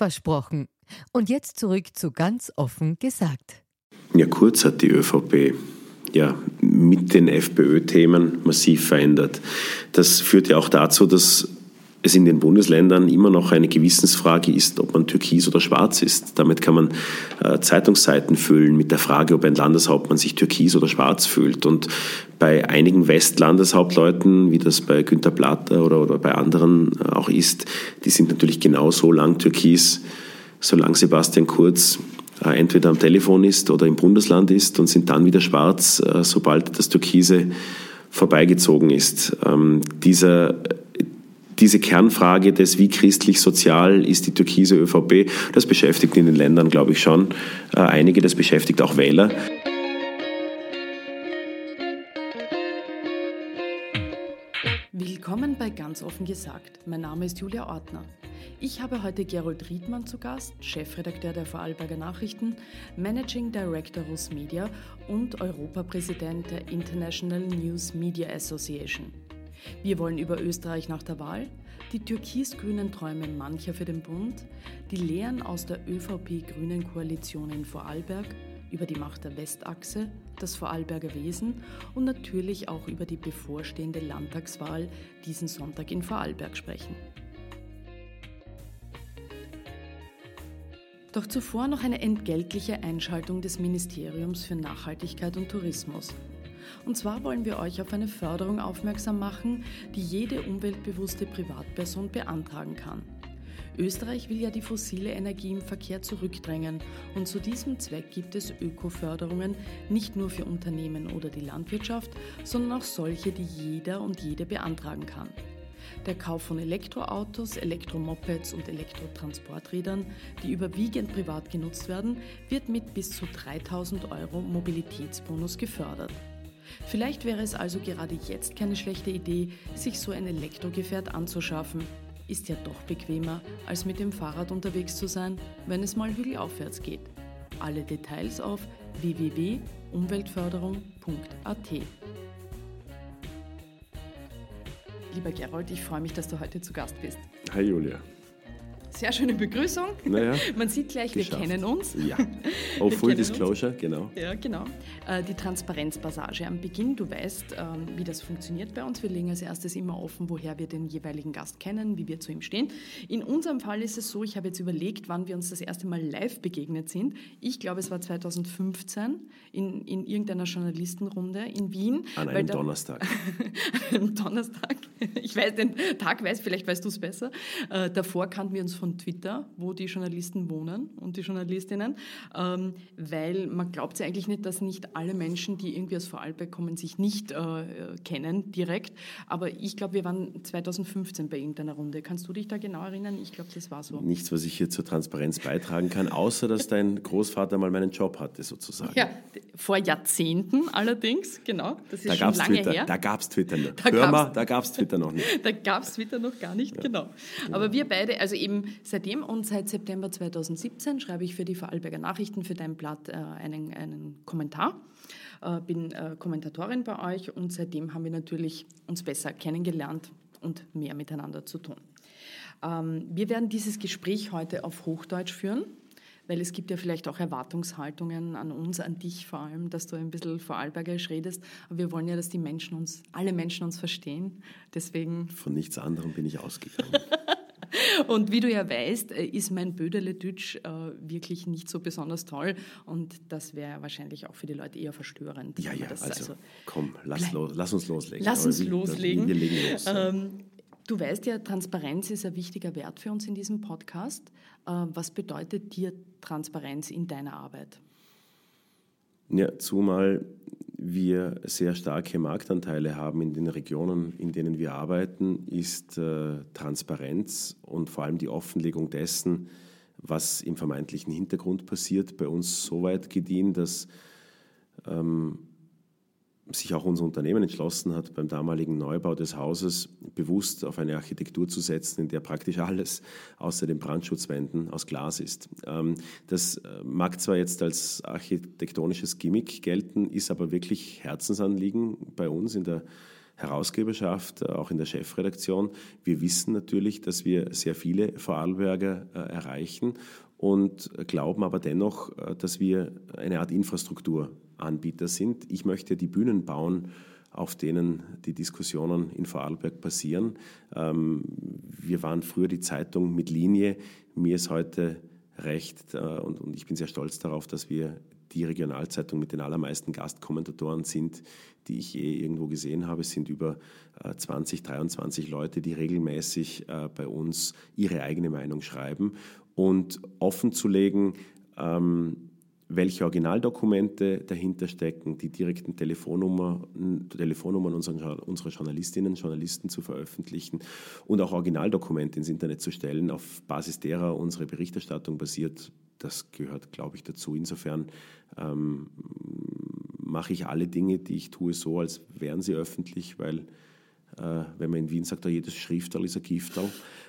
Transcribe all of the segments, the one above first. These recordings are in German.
Versprochen. Und jetzt zurück zu ganz offen gesagt. Ja, kurz hat die ÖVP ja, mit den FPÖ-Themen massiv verändert. Das führt ja auch dazu, dass es in den Bundesländern immer noch eine Gewissensfrage ist, ob man türkis oder schwarz ist. Damit kann man äh, Zeitungsseiten füllen mit der Frage, ob ein Landeshauptmann sich türkis oder schwarz fühlt. Und bei einigen Westlandeshauptleuten, wie das bei Günter Platter oder, oder bei anderen äh, auch ist, die sind natürlich genau so lang türkis, solange Sebastian Kurz äh, entweder am Telefon ist oder im Bundesland ist und sind dann wieder schwarz, äh, sobald das Türkise vorbeigezogen ist. Ähm, dieser diese Kernfrage des, wie christlich-sozial ist die türkise ÖVP, das beschäftigt in den Ländern, glaube ich, schon äh, einige, das beschäftigt auch Wähler. Willkommen bei Ganz offen gesagt. Mein Name ist Julia Ortner. Ich habe heute Gerold Riedmann zu Gast, Chefredakteur der Vorarlberger Nachrichten, Managing Director Russ Media und Europapräsident der International News Media Association. Wir wollen über Österreich nach der Wahl, die türkis-grünen Träume mancher für den Bund, die Lehren aus der ÖVP-grünen Koalition in Vorarlberg, über die Macht der Westachse, das Vorarlberger Wesen und natürlich auch über die bevorstehende Landtagswahl diesen Sonntag in Vorarlberg sprechen. Doch zuvor noch eine entgeltliche Einschaltung des Ministeriums für Nachhaltigkeit und Tourismus. Und zwar wollen wir euch auf eine Förderung aufmerksam machen, die jede umweltbewusste Privatperson beantragen kann. Österreich will ja die fossile Energie im Verkehr zurückdrängen und zu diesem Zweck gibt es Ökoförderungen nicht nur für Unternehmen oder die Landwirtschaft, sondern auch solche, die jeder und jede beantragen kann. Der Kauf von Elektroautos, Elektromopeds und Elektrotransporträdern, die überwiegend privat genutzt werden, wird mit bis zu 3000 Euro Mobilitätsbonus gefördert. Vielleicht wäre es also gerade jetzt keine schlechte Idee, sich so ein Elektrogefährt anzuschaffen. Ist ja doch bequemer, als mit dem Fahrrad unterwegs zu sein, wenn es mal hügelaufwärts geht. Alle Details auf www.umweltförderung.at. Lieber Gerold, ich freue mich, dass du heute zu Gast bist. Hi Julia. Sehr schöne Begrüßung. Naja, Man sieht gleich, geschafft. wir kennen uns. Ja. Oh, Wir Full kennen uns. Disclosure, genau. Ja, genau. Äh, Die Transparenzpassage am Beginn. Du weißt, ähm, wie das funktioniert bei uns. Wir legen als erstes immer offen, woher wir den jeweiligen Gast kennen, wie wir zu ihm stehen. In unserem Fall ist es so, ich habe jetzt überlegt, wann wir uns das erste Mal live begegnet sind. Ich glaube, es war 2015 in, in irgendeiner Journalistenrunde in Wien. An einem da- Donnerstag. am Donnerstag. Ich weiß den Tag, weiß, vielleicht weißt du es besser. Äh, davor kannten wir uns von Twitter, wo die Journalisten wohnen und die Journalistinnen, ähm, weil man glaubt ja eigentlich nicht, dass nicht alle Menschen, die irgendwie aus Vorarlberg kommen, sich nicht äh, kennen direkt. Aber ich glaube, wir waren 2015 bei irgendeiner Runde. Kannst du dich da genau erinnern? Ich glaube, das war so. Nichts, was ich hier zur Transparenz beitragen kann, außer dass dein Großvater mal meinen Job hatte, sozusagen. Ja, vor Jahrzehnten allerdings, genau. Das ist Da schon gab es lange Twitter. her. Da gab es Twitter noch. Da Hör mal, gab's- da gab es Twitter noch nicht. Da gab es Twitter noch gar nicht, genau. Aber wir beide, also eben seitdem und seit September 2017 schreibe ich für die Vorarlberger Nachrichten für dein Blatt äh, einen, einen Kommentar. Äh, bin äh, Kommentatorin bei euch und seitdem haben wir natürlich uns besser kennengelernt und mehr miteinander zu tun. Ähm, wir werden dieses Gespräch heute auf Hochdeutsch führen, weil es gibt ja vielleicht auch Erwartungshaltungen an uns, an dich vor allem, dass du ein bisschen Vorarlbergerisch redest. Aber wir wollen ja, dass die Menschen uns, alle Menschen uns verstehen. Deswegen Von nichts anderem bin ich ausgegangen. Und wie du ja weißt, äh, ist mein Bödele-Dütsch äh, wirklich nicht so besonders toll und das wäre wahrscheinlich auch für die Leute eher verstörend. Ja, ja, also, also, komm, lass, los, lass, uns loslegen. Lass uns loslegen. Wir legen los. Ähm, Du weißt ja, Transparenz ist ein wichtiger Wert für uns in diesem Podcast. Äh, was bedeutet dir Transparenz in deiner Arbeit? Ja, zumal wir sehr starke Marktanteile haben in den Regionen, in denen wir arbeiten, ist äh, Transparenz und vor allem die Offenlegung dessen, was im vermeintlichen Hintergrund passiert, bei uns so weit gediehen, dass ähm, sich auch unser Unternehmen entschlossen hat, beim damaligen Neubau des Hauses bewusst auf eine Architektur zu setzen, in der praktisch alles außer den Brandschutzwänden aus Glas ist. Ähm, das äh, mag zwar jetzt als architektonisches Gimmick gelten, ist aber wirklich Herzensanliegen bei uns in der Herausgeberschaft, äh, auch in der Chefredaktion. Wir wissen natürlich, dass wir sehr viele Vorarlberger äh, erreichen und glauben aber dennoch, dass wir eine Art Infrastruktur Anbieter sind. Ich möchte die Bühnen bauen, auf denen die Diskussionen in Vorarlberg passieren. Ähm, wir waren früher die Zeitung mit Linie. Mir ist heute recht äh, und ich bin sehr stolz darauf, dass wir die Regionalzeitung mit den allermeisten Gastkommentatoren sind, die ich je irgendwo gesehen habe. Es sind über 20, äh, 23 Leute, die regelmäßig äh, bei uns ihre eigene Meinung schreiben. Und offen zu legen, ähm, welche Originaldokumente dahinter stecken, die direkten Telefonnummern, Telefonnummern unserer, unserer Journalistinnen und Journalisten zu veröffentlichen und auch Originaldokumente ins Internet zu stellen, auf Basis derer unsere Berichterstattung basiert. Das gehört, glaube ich, dazu. Insofern ähm, mache ich alle Dinge, die ich tue, so, als wären sie öffentlich, weil wenn man in Wien sagt, jedes Schriftal ist ein Giftal.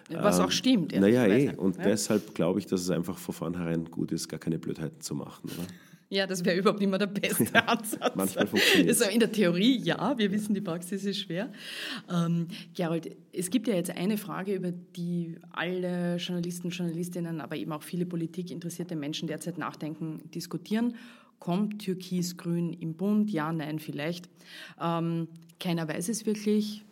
Was auch ähm, stimmt. Naja, eh. Und ja. deshalb glaube ich, dass es einfach von vornherein gut ist, gar keine Blödheiten zu machen. Oder? Ja, das wäre überhaupt immer der beste Ansatz. Manchmal funktioniert. Also in der Theorie ja, wir wissen, die Praxis ist schwer. Ähm, Gerold, es gibt ja jetzt eine Frage, über die alle Journalisten, Journalistinnen, aber eben auch viele politikinteressierte Menschen derzeit nachdenken, diskutieren. Kommt Türkis-Grün im Bund? Ja, nein, vielleicht. Ähm, keiner weiß es wirklich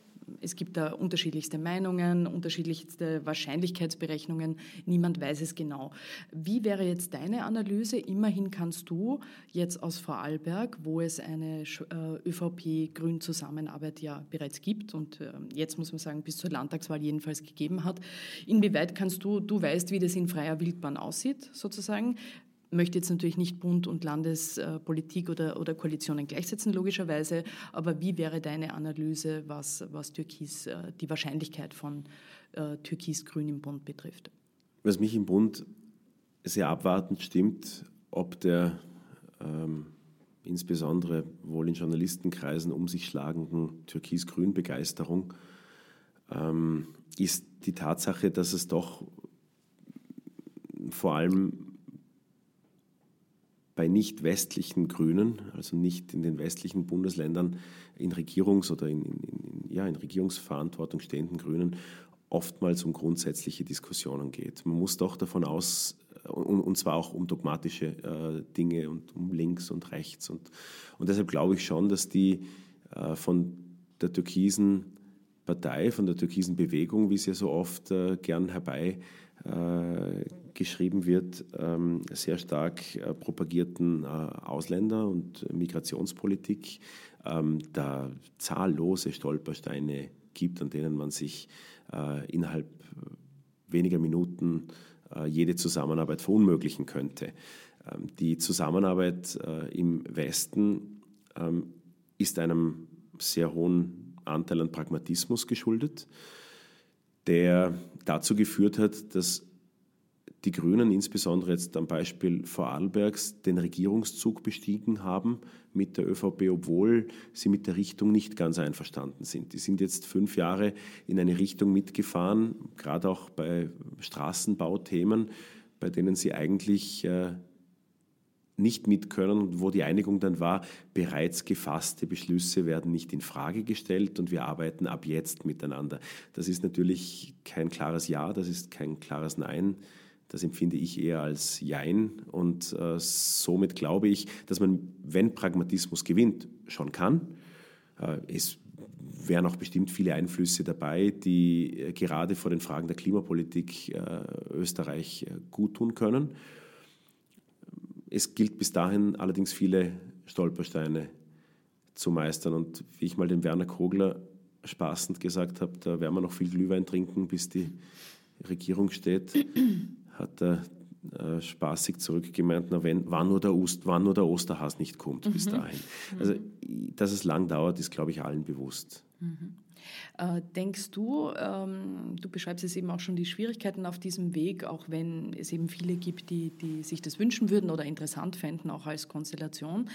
es gibt da unterschiedlichste Meinungen, unterschiedlichste Wahrscheinlichkeitsberechnungen. Niemand weiß es genau. Wie wäre jetzt deine Analyse? Immerhin kannst du jetzt aus Vorarlberg, wo es eine äh, ÖVP-Grün-Zusammenarbeit ja bereits gibt und äh, jetzt muss man sagen, bis zur Landtagswahl jedenfalls gegeben hat, inwieweit kannst du, du weißt, wie das in freier Wildbahn aussieht, sozusagen, möchte jetzt natürlich nicht Bund und Landespolitik oder, oder Koalitionen gleichsetzen, logischerweise, aber wie wäre deine Analyse, was, was Türkis, äh, die Wahrscheinlichkeit von äh, Türkis-Grün im Bund betrifft? Was mich im Bund sehr abwartend stimmt, ob der ähm, insbesondere wohl in Journalistenkreisen um sich schlagenden Türkis-Grün-Begeisterung, ähm, ist die Tatsache, dass es doch vor allem bei nicht westlichen Grünen, also nicht in den westlichen Bundesländern, in Regierungs- oder in, in, ja, in Regierungsverantwortung stehenden Grünen oftmals um grundsätzliche Diskussionen geht. Man muss doch davon aus, und, und zwar auch um dogmatische äh, Dinge und um links und rechts. Und, und deshalb glaube ich schon, dass die äh, von der türkisen Partei, von der türkisen Bewegung, wie es ja so oft äh, gern herbei äh, geschrieben wird, ähm, sehr stark äh, propagierten äh, Ausländer- und Migrationspolitik, ähm, da zahllose Stolpersteine gibt, an denen man sich innerhalb weniger Minuten jede Zusammenarbeit verunmöglichen könnte. Ähm, die Zusammenarbeit im Westen ist einem sehr hohen Anteil an Pragmatismus geschuldet der dazu geführt hat, dass die Grünen, insbesondere jetzt am Beispiel Vorarlbergs, den Regierungszug bestiegen haben mit der ÖVP, obwohl sie mit der Richtung nicht ganz einverstanden sind. Die sind jetzt fünf Jahre in eine Richtung mitgefahren, gerade auch bei Straßenbauthemen, bei denen sie eigentlich äh, nicht mit können, wo die Einigung dann war, bereits gefasste Beschlüsse werden nicht in Frage gestellt und wir arbeiten ab jetzt miteinander. Das ist natürlich kein klares Ja, das ist kein klares Nein. Das empfinde ich eher als Jein und äh, somit glaube ich, dass man, wenn Pragmatismus gewinnt, schon kann. Äh, es wären auch bestimmt viele Einflüsse dabei, die gerade vor den Fragen der Klimapolitik Österreich gut tun können. Es gilt bis dahin allerdings viele Stolpersteine zu meistern. Und wie ich mal dem Werner Kogler spaßend gesagt habe, da werden wir noch viel Glühwein trinken, bis die Regierung steht, hat er äh, spaßig zurückgemeint, na wenn, wann nur der, Ost, wann nur der Osterhas nicht kommt mhm. bis dahin. Also, dass es lang dauert, ist, glaube ich, allen bewusst. Mhm. Äh, denkst du, ähm, du beschreibst es eben auch schon die Schwierigkeiten auf diesem Weg, auch wenn es eben viele gibt, die, die sich das wünschen würden oder interessant fänden, auch als Konstellation.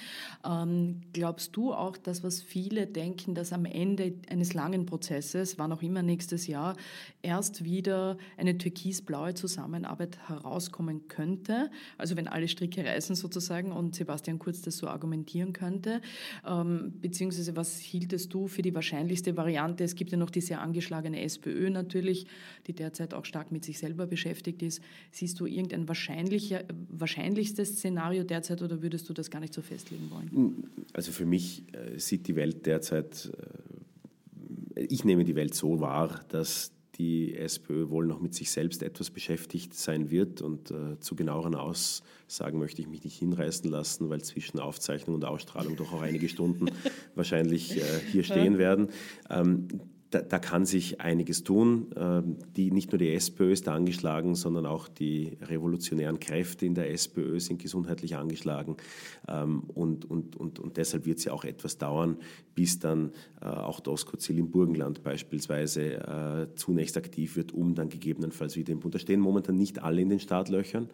Ähm, glaubst du auch, dass was viele denken, dass am Ende eines langen Prozesses, wann auch immer nächstes Jahr, erst wieder eine türkisblaue Zusammenarbeit herauskommen könnte? Also wenn alle Stricke reißen sozusagen und Sebastian Kurz das so argumentieren könnte, ähm, beziehungsweise was hieltest du für die wahrscheinlichste Variante? Es gibt ja noch die sehr angeschlagene SPÖ natürlich, die derzeit auch stark mit sich selber beschäftigt ist. Siehst du irgendein wahrscheinlichstes Szenario derzeit oder würdest du das gar nicht so festlegen wollen? Also für mich äh, sieht die Welt derzeit, äh, ich nehme die Welt so wahr, dass die SPÖ wohl noch mit sich selbst etwas beschäftigt sein wird. Und äh, zu genaueren Aussagen möchte ich mich nicht hinreißen lassen, weil zwischen Aufzeichnung und Ausstrahlung doch auch einige Stunden wahrscheinlich äh, hier stehen werden. Ähm, da, da, kann sich einiges tun. Ähm, die, nicht nur die SPÖ ist da angeschlagen, sondern auch die revolutionären Kräfte in der SPÖ sind gesundheitlich angeschlagen. Ähm, und, und, und, und deshalb wird es ja auch etwas dauern, bis dann äh, auch Doskozil im Burgenland beispielsweise äh, zunächst aktiv wird, um dann gegebenenfalls wieder im Bund. Da stehen momentan nicht alle in den Startlöchern.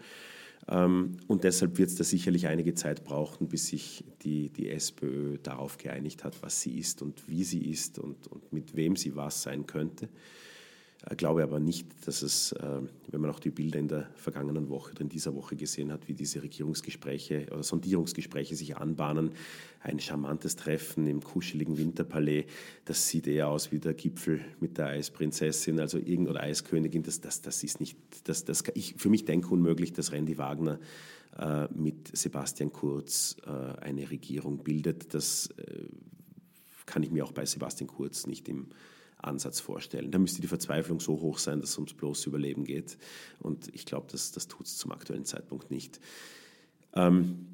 Ähm, und deshalb wird es da sicherlich einige Zeit brauchen, bis sich die, die SPÖ darauf geeinigt hat, was sie ist und wie sie ist und, und mit wem sie was sein könnte. Ich glaube aber nicht, dass es, äh, wenn man auch die Bilder in der vergangenen Woche oder in dieser Woche gesehen hat, wie diese Regierungsgespräche oder Sondierungsgespräche sich anbahnen, ein charmantes Treffen im kuscheligen Winterpalais, das sieht eher aus wie der Gipfel mit der Eisprinzessin, also irgend oder Eiskönigin, das, das, das ist nicht, das, das, ich, für mich denke unmöglich, dass Randy Wagner äh, mit Sebastian Kurz äh, eine Regierung bildet. Das äh, kann ich mir auch bei Sebastian Kurz nicht im Ansatz vorstellen. Da müsste die Verzweiflung so hoch sein, dass es ums bloße Überleben geht. Und ich glaube, das, das tut es zum aktuellen Zeitpunkt nicht. Ähm,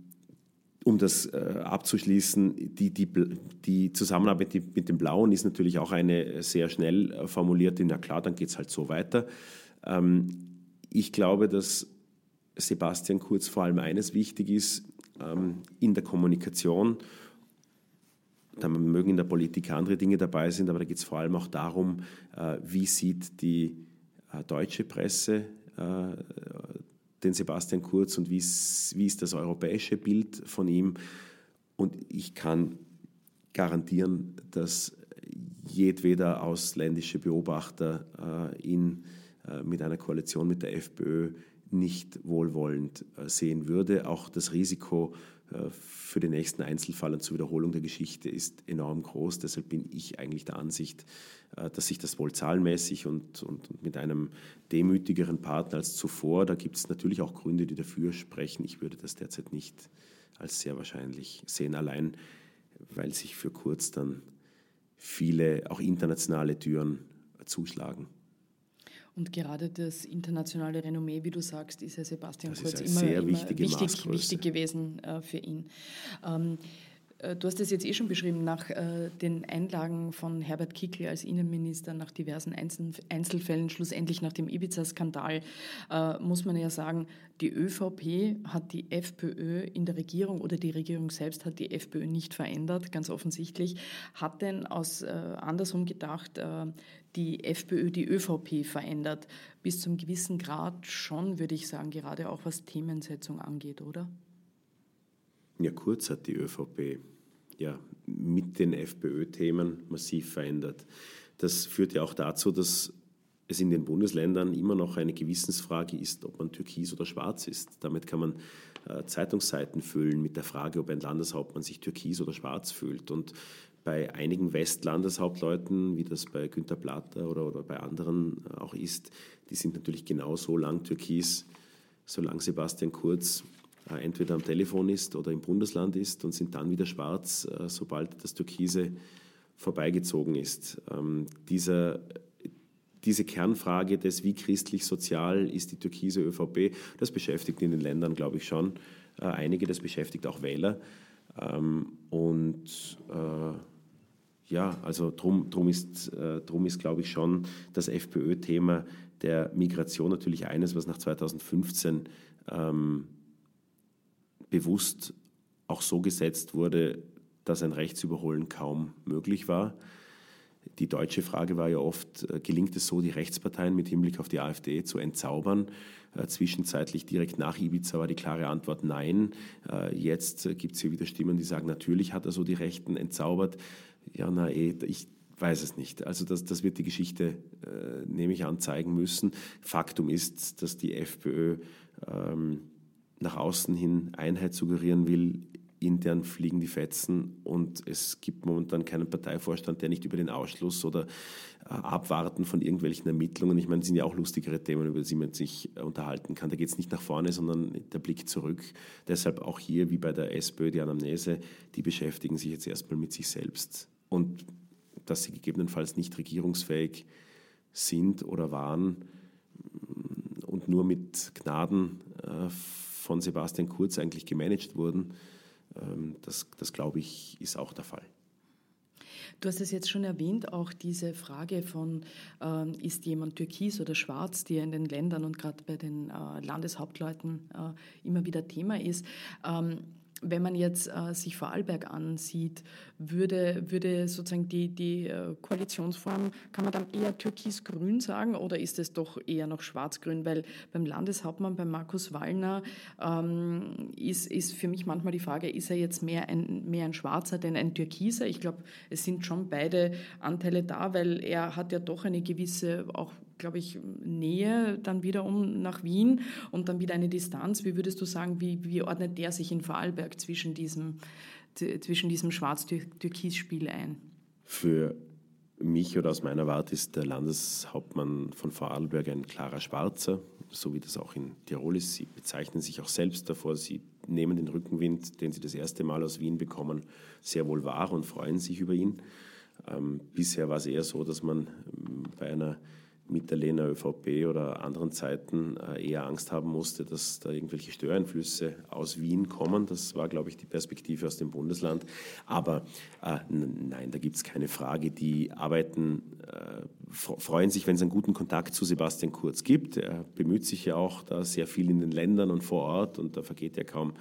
um das äh, abzuschließen, die, die, die Zusammenarbeit mit dem Blauen ist natürlich auch eine sehr schnell äh, formulierte, na klar, dann geht es halt so weiter. Ähm, ich glaube, dass Sebastian Kurz vor allem eines wichtig ist, ähm, in der Kommunikation da mögen in der Politik andere Dinge dabei sind, aber da geht es vor allem auch darum, äh, wie sieht die äh, deutsche Presse äh, den Sebastian Kurz und wie ist, das europäische Bild von ihm. Und ich kann garantieren, dass jedweder ausländische Beobachter ihn mit einer Koalition mit der FPÖ nicht wohlwollend sehen würde. Auch das Risiko für den nächsten Einzelfall und zur Wiederholung der Geschichte ist enorm groß. Deshalb bin ich eigentlich der Ansicht, äh, dass sich das wohl zahlenmäßig und, und, mit einem demütigeren Partner als zuvor, da gibt es natürlich auch Gründe, die dafür sprechen. Ich würde das derzeit nicht als sehr wahrscheinlich sehen, allein weil sich für kurz dann viele auch internationale Türen zuschlagen. Und gerade das internationale Renommee, wie du sagst, ist ja Sebastian das Kurz immer, immer wichtig, wichtig, gewesen äh, für ihn. Ähm, äh, du hast es jetzt eh schon beschrieben, nach äh, den Einlagen von Herbert Kickl als Innenminister, nach diversen Einzelfällen, schlussendlich nach dem Ibiza-Skandal, äh, muss man ja sagen, die ÖVP hat die FPÖ in der Regierung oder die Regierung selbst hat die FPÖ nicht verändert, ganz offensichtlich. Hat denn aus andersrum gedacht die FPÖ die ÖVP verändert? Bis zum gewissen Grad schon, würde ich sagen, gerade auch was Themensetzung angeht, oder? Ja, kurz hat die ÖVP ja mit den FPÖ-Themen massiv verändert. Das führt ja auch dazu, dass es in den Bundesländern immer noch eine Gewissensfrage ist, ob man türkis oder schwarz ist. Damit kann man äh, Zeitungsseiten füllen mit der Frage, ob ein Landeshauptmann sich türkis oder schwarz fühlt. Und bei einigen Westlandeshauptleuten, wie das bei Günter Platter oder, oder bei anderen äh, auch ist, die sind natürlich genau so lang türkis, solange Sebastian Kurz entweder am Telefon ist oder im Bundesland ist und sind dann wieder schwarz, äh, sobald das Türkise vorbeigezogen ist. Ähm, dieser, diese Kernfrage des, wie christlich-sozial ist die türkise ÖVP, das beschäftigt in den Ländern, glaube ich, schon äh, einige, das beschäftigt auch Wähler. Ähm, und äh, ja, also drum, drum ist, äh, drum ist, glaube ich, schon das FPÖ-Thema der Migration natürlich eines, was nach 2015 ähm, bewusst auch so gesetzt wurde, dass ein Rechtsüberholen kaum möglich war. Die deutsche Frage war ja oft, äh, gelingt es so, die Rechtsparteien mit Hinblick auf die AfD zu entzaubern? Äh, zwischenzeitlich direkt nach Ibiza war die klare Antwort nein. Äh, jetzt gibt es hier wieder Stimmen, die sagen, natürlich hat er so die Rechten entzaubert. Ja, na eh, ich weiß es nicht. Also das, das wird die Geschichte, nehme ich an, zeigen müssen. Faktum ist, dass die FPÖ ähm, nach außen hin Einheit suggerieren will. Intern fliegen die Fetzen und es gibt momentan keinen Parteivorstand, der nicht über den Ausschluss oder äh, Abwarten von irgendwelchen Ermittlungen, ich meine, das sind ja auch lustigere Themen, über die man sich äh, unterhalten kann. Da geht es nicht nach vorne, sondern der Blick zurück. Deshalb auch hier, wie bei der SPÖ, die Anamnese, die beschäftigen sich jetzt erstmal mit sich selbst. Und dass sie gegebenenfalls nicht regierungsfähig sind oder waren und nur mit Gnaden äh, von Sebastian Kurz eigentlich gemanagt wurden, ähm, das, das glaube ich, ist auch der Fall. Du hast es jetzt schon erwähnt, auch diese Frage von, ähm, ist jemand türkis oder schwarz, die in den Ländern und gerade bei den äh, Landeshauptleuten äh, immer wieder Thema ist. Ähm, wenn man jetzt äh, sich Vorarlberg ansieht, würde, würde sozusagen die, die äh, Koalitionsform, kann man dann eher türkis-grün sagen oder ist es doch eher noch schwarz-grün? Weil beim Landeshauptmann, beim Markus Wallner, ähm, ist, ist für mich manchmal die Frage, ist er jetzt mehr ein, mehr ein Schwarzer denn ein Türkiser? Ich glaube, es sind schon beide Anteile da, weil er hat ja doch eine gewisse auch glaube ich, Nähe dann wiederum nach Wien und dann wieder eine Distanz. Wie würdest du sagen, wie, wie ordnet der sich in Vorarlberg zwischen diesem, zwischen diesem Schwarz-Türkis-Spiel ein? Für mich oder aus meiner Warte ist der Landeshauptmann von Vorarlberg ein klarer Schwarzer, so wie das auch in Tirol ist. Sie bezeichnen sich auch selbst davor. Sie nehmen den Rückenwind, den sie das erste Mal aus Wien bekommen, sehr wohl wahr und freuen sich über ihn. Ähm, bisher war es eher so, dass man ähm, bei einer mit der Lena ÖVP oder anderen Zeiten äh, eher Angst haben musste, dass da irgendwelche Störeinflüsse aus Wien kommen. Das war, glaube ich, die Perspektive aus dem Bundesland. Aber äh, nein, da gibt es keine Frage. Die arbeiten, äh, freuen sich, wenn es einen guten Kontakt zu Sebastian Kurz gibt. Er bemüht sich ja auch da sehr viel in den Ländern und vor Ort und da vergeht ja kaum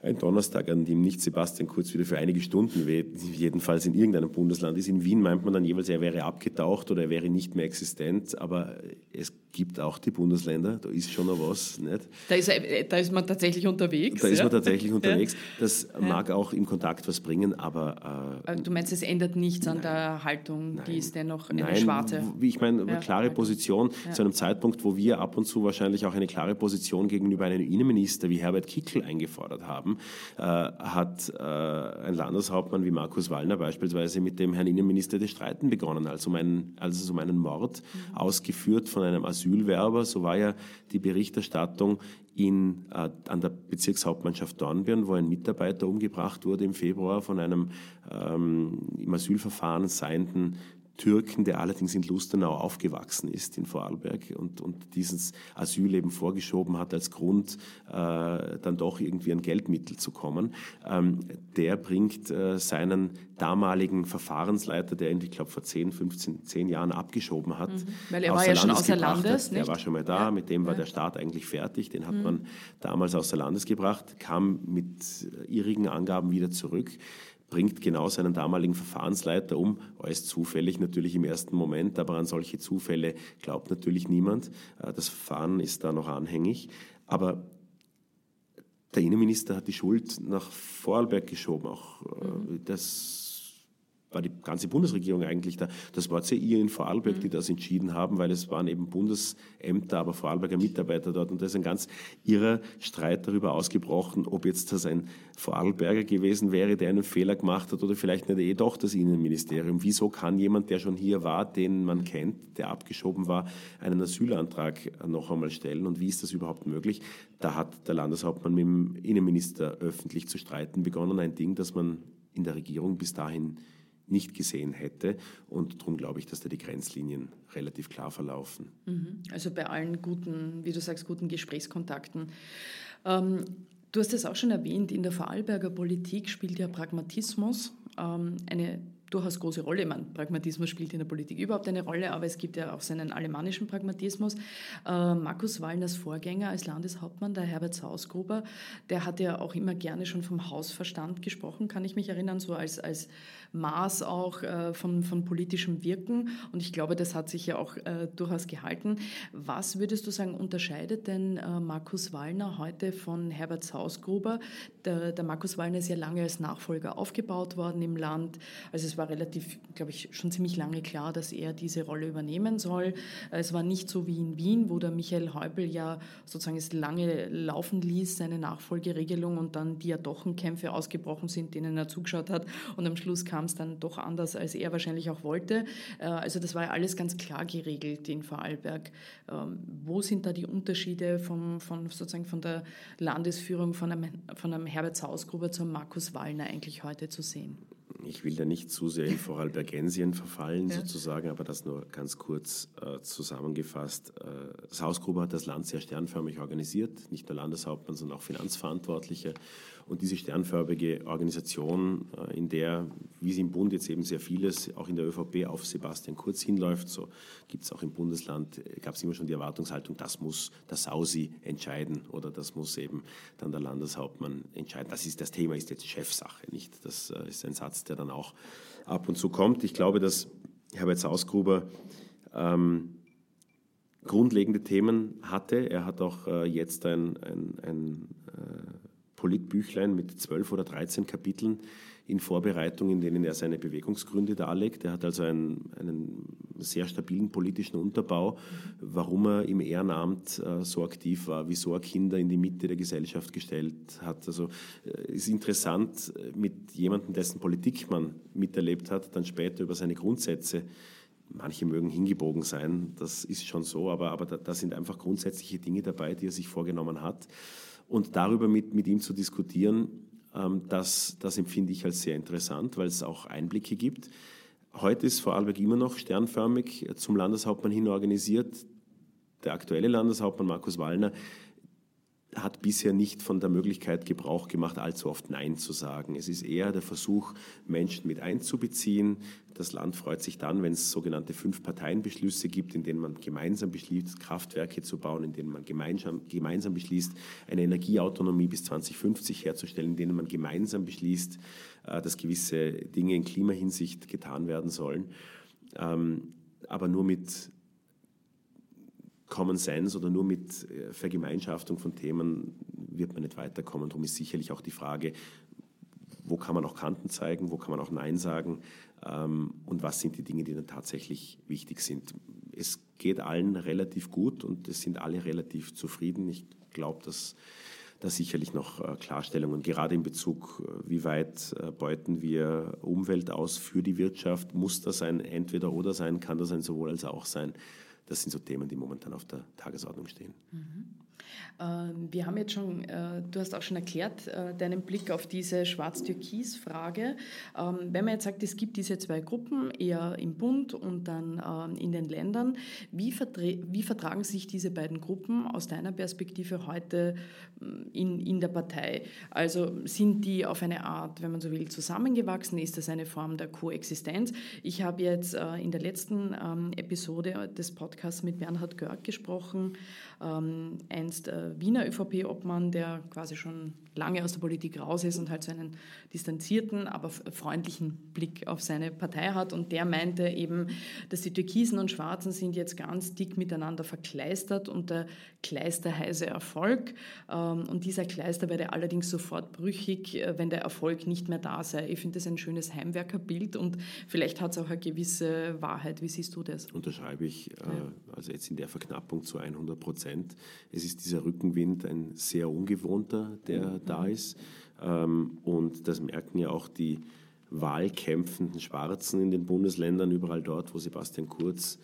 ein Donnerstag, an dem nicht Sebastian Kurz wieder für einige Stunden jedenfalls in irgendeinem Bundesland ist. In Wien meint man dann jeweils, er wäre abgetaucht oder er wäre nicht mehr existent, aber es gibt auch die Bundesländer, da ist schon noch was. Nicht? Da, ist, da ist man tatsächlich unterwegs. Da ja? ist man tatsächlich unterwegs. Das ja. mag auch im Kontakt was bringen, aber... Äh, du meinst, es ändert nichts nein, an der Haltung, nein, die ist dennoch eine nein, schwarze? Ich meine, eine klare Position zu einem Zeitpunkt, wo wir ab und zu wahrscheinlich auch eine klare Position gegenüber einem Innenminister wie Herbert Kickl eingefordert haben, äh, hat äh, ein Landeshauptmann wie Markus Wallner beispielsweise mit dem Herrn Innenminister das Streiten begonnen, als, um einen, als es um einen Mord mhm. ausgeführt von einem Asylwerber, so war ja die Berichterstattung in, äh, an der Bezirkshauptmannschaft Dornbirn, wo ein Mitarbeiter umgebracht wurde im Februar von einem ähm, im Asylverfahren seienden Türken, der allerdings in Lustenau aufgewachsen ist, in Vorarlberg, und, und dieses Asyl eben vorgeschoben hat als Grund, äh, dann doch irgendwie an Geldmittel zu kommen. Ähm, der bringt äh, seinen damaligen Verfahrensleiter, der ihn, ich glaube, vor 10, 15, 10 Jahren abgeschoben hat. Mhm. Weil er war ja schon außer Landes. Der war schon mal da, ja. mit dem war ja. der Staat eigentlich fertig, den hat mhm. man damals außer Landes gebracht, kam mit irrigen Angaben wieder zurück bringt genau seinen damaligen Verfahrensleiter um, alles zufällig natürlich im ersten Moment, aber an solche Zufälle glaubt natürlich niemand. Äh, das Verfahren ist da noch anhängig. Aber der Innenminister hat die Schuld nach Vorarlberg geschoben. Auch äh, das war die ganze Bundesregierung eigentlich da. Das war ihr in Vorarlberg, die mhm. das entschieden haben, weil es waren eben Bundesämter, aber Vorarlberger Mitarbeiter dort. Und da ist ein ganz irrer Streit darüber ausgebrochen, ob jetzt das ein Vorarlberger gewesen wäre, der einen Fehler gemacht hat oder vielleicht nicht eh doch das Innenministerium. Wieso kann jemand, der schon hier war, den man kennt, der abgeschoben war, einen Asylantrag noch einmal stellen? Und wie ist das überhaupt möglich? Da hat der Landeshauptmann mit dem Innenminister öffentlich zu streiten begonnen. Ein Ding, das man in der Regierung bis dahin nicht gesehen hätte. Und darum glaube ich, dass da die Grenzlinien relativ klar verlaufen. Mhm. Also bei allen guten, wie du sagst, guten Gesprächskontakten. Ähm, du hast es auch schon erwähnt, in der Vorarlberger Politik spielt ja Pragmatismus ähm, eine durchaus große Rolle. Ich meine, Pragmatismus spielt in der Politik überhaupt eine Rolle, aber es gibt ja auch seinen alemannischen Pragmatismus. Äh, Markus Wallners Vorgänger als Landeshauptmann, der Herbert Sausgruber, der hat ja auch immer gerne schon vom Hausverstand gesprochen, kann ich mich erinnern, so als, als Maß auch äh, von, von politischem Wirken. Und ich glaube, das hat sich ja auch äh, durchaus gehalten. Was würdest du sagen, unterscheidet denn äh, Markus Wallner heute von Herbert Sausgruber? Der, der Markus Wallner ist ja lange als Nachfolger aufgebaut worden im Land. Also es war relativ, glaube ich, schon ziemlich lange klar, dass er diese Rolle übernehmen soll. Es war nicht so wie in Wien, wo der Michael Häupl ja sozusagen es lange laufen ließ, seine Nachfolgeregelung und dann Diadochenkämpfe ausgebrochen sind, denen er zugeschaut hat und am Schluss kam es dann doch anders, als er wahrscheinlich auch wollte. Äh, also das war ja alles ganz klar geregelt in Vorarlberg. Ähm, wo sind da die Unterschiede vom, von sozusagen von der Landesführung von einem, von einem Herbert Sausgruber zum Markus Wallner eigentlich heute zu sehen? Ich will da nicht zu sehr in Vorarlbergensien verfallen, ja. sozusagen, aber das nur ganz kurz äh, zusammengefasst. Äh, das Hausgruber hat das Land sehr sternförmig organisiert, nicht nur Landeshauptmann, sondern auch Finanzverantwortliche. Und diese sternförmige Organisation, äh, in der, wie es im Bund jetzt eben sehr vieles, auch in der ÖVP auf Sebastian Kurz hinläuft, so gibt es auch im Bundesland, äh, gab es immer schon die Erwartungshaltung, das muss der Sausi entscheiden oder das muss eben dann der Landeshauptmann entscheiden. Das ist das Thema, ist jetzt Chefsache, nicht? Das äh, ist ein Satz, der dann auch ab und zu kommt. Ich glaube, dass Herbert Sausgruber ähm, grundlegende Themen hatte. Er hat auch äh, jetzt ein, ein, ein äh, Politbüchlein mit zwölf oder dreizehn Kapiteln in Vorbereitung, in denen er seine Bewegungsgründe darlegt. Er hat also einen, einen sehr stabilen politischen Unterbau, warum er im Ehrenamt äh, so aktiv war, wieso er Kinder in die Mitte der Gesellschaft gestellt hat. Also äh, ist interessant, mit jemandem, dessen Politik man miterlebt hat, dann später über seine Grundsätze Manche mögen hingebogen sein, das ist schon so, aber, aber da, da sind einfach grundsätzliche Dinge dabei, die er sich vorgenommen hat. Und darüber mit, mit ihm zu diskutieren, ähm, das, das empfinde ich als sehr interessant, weil es auch Einblicke gibt. Heute ist Vorarlberg immer noch sternförmig zum Landeshauptmann hin organisiert. Der aktuelle Landeshauptmann Markus Wallner hat bisher nicht von der Möglichkeit Gebrauch gemacht, allzu oft Nein zu sagen. Es ist eher der Versuch, Menschen mit einzubeziehen. Das Land freut sich dann, wenn es sogenannte Fünf-Parteien-Beschlüsse gibt, in denen man gemeinsam beschließt, Kraftwerke zu bauen, in denen man gemeinsam, gemeinsam beschließt, eine Energieautonomie bis 2050 herzustellen, in denen man gemeinsam beschließt, äh, dass gewisse Dinge in Klimahinsicht getan werden sollen. Ähm, aber nur mit Common Sense oder nur mit äh, Vergemeinschaftung von Themen wird man nicht weiterkommen. Darum ist sicherlich auch die Frage, wo kann man auch Kanten zeigen, wo kann man auch Nein sagen ähm, und was sind die Dinge, die dann tatsächlich wichtig sind. Es geht allen relativ gut und es sind alle relativ zufrieden. Ich glaube, dass da sicherlich noch äh, Klarstellungen, gerade in Bezug, äh, wie weit beuten wir Umwelt aus für die Wirtschaft, muss das ein entweder oder sein, kann das ein sowohl als auch sein. Das sind so Themen, die momentan auf der Tagesordnung stehen. Mhm. Ähm, wir haben jetzt schon, äh, du hast auch schon erklärt, äh, deinen Blick auf diese Schwarz-Türkis-Frage. Ähm, wenn man jetzt sagt, es gibt diese zwei Gruppen, eher im Bund und dann ähm, in den Ländern, wie, wie vertragen sich diese beiden Gruppen aus deiner Perspektive heute in, in der Partei? Also sind die auf eine Art, wenn man so will, zusammengewachsen? Ist das eine Form der Koexistenz? Ich habe jetzt äh, in der letzten Episode des Podcasts mit Bernhard Görg gesprochen, einst äh, Wiener ÖVP-Obmann, der quasi schon lange aus der Politik raus ist und halt so einen distanzierten, aber freundlichen Blick auf seine Partei hat. Und der meinte eben, dass die Türkisen und Schwarzen sind jetzt ganz dick miteinander verkleistert und der Kleister heiße Erfolg. Ähm, und dieser Kleister werde allerdings sofort brüchig, äh, wenn der Erfolg nicht mehr da sei. Ich finde das ein schönes Heimwerkerbild und vielleicht hat es auch eine gewisse Wahrheit. Wie siehst du das? Unterschreibe ich, äh, also jetzt in der Verknappung zu 100 Prozent. Es ist dieser Rückenwind ein sehr ungewohnter, der mhm. Da ist. Ähm, und das merken ja auch die wahlkämpfenden Schwarzen in den Bundesländern. Überall dort, wo Sebastian Kurz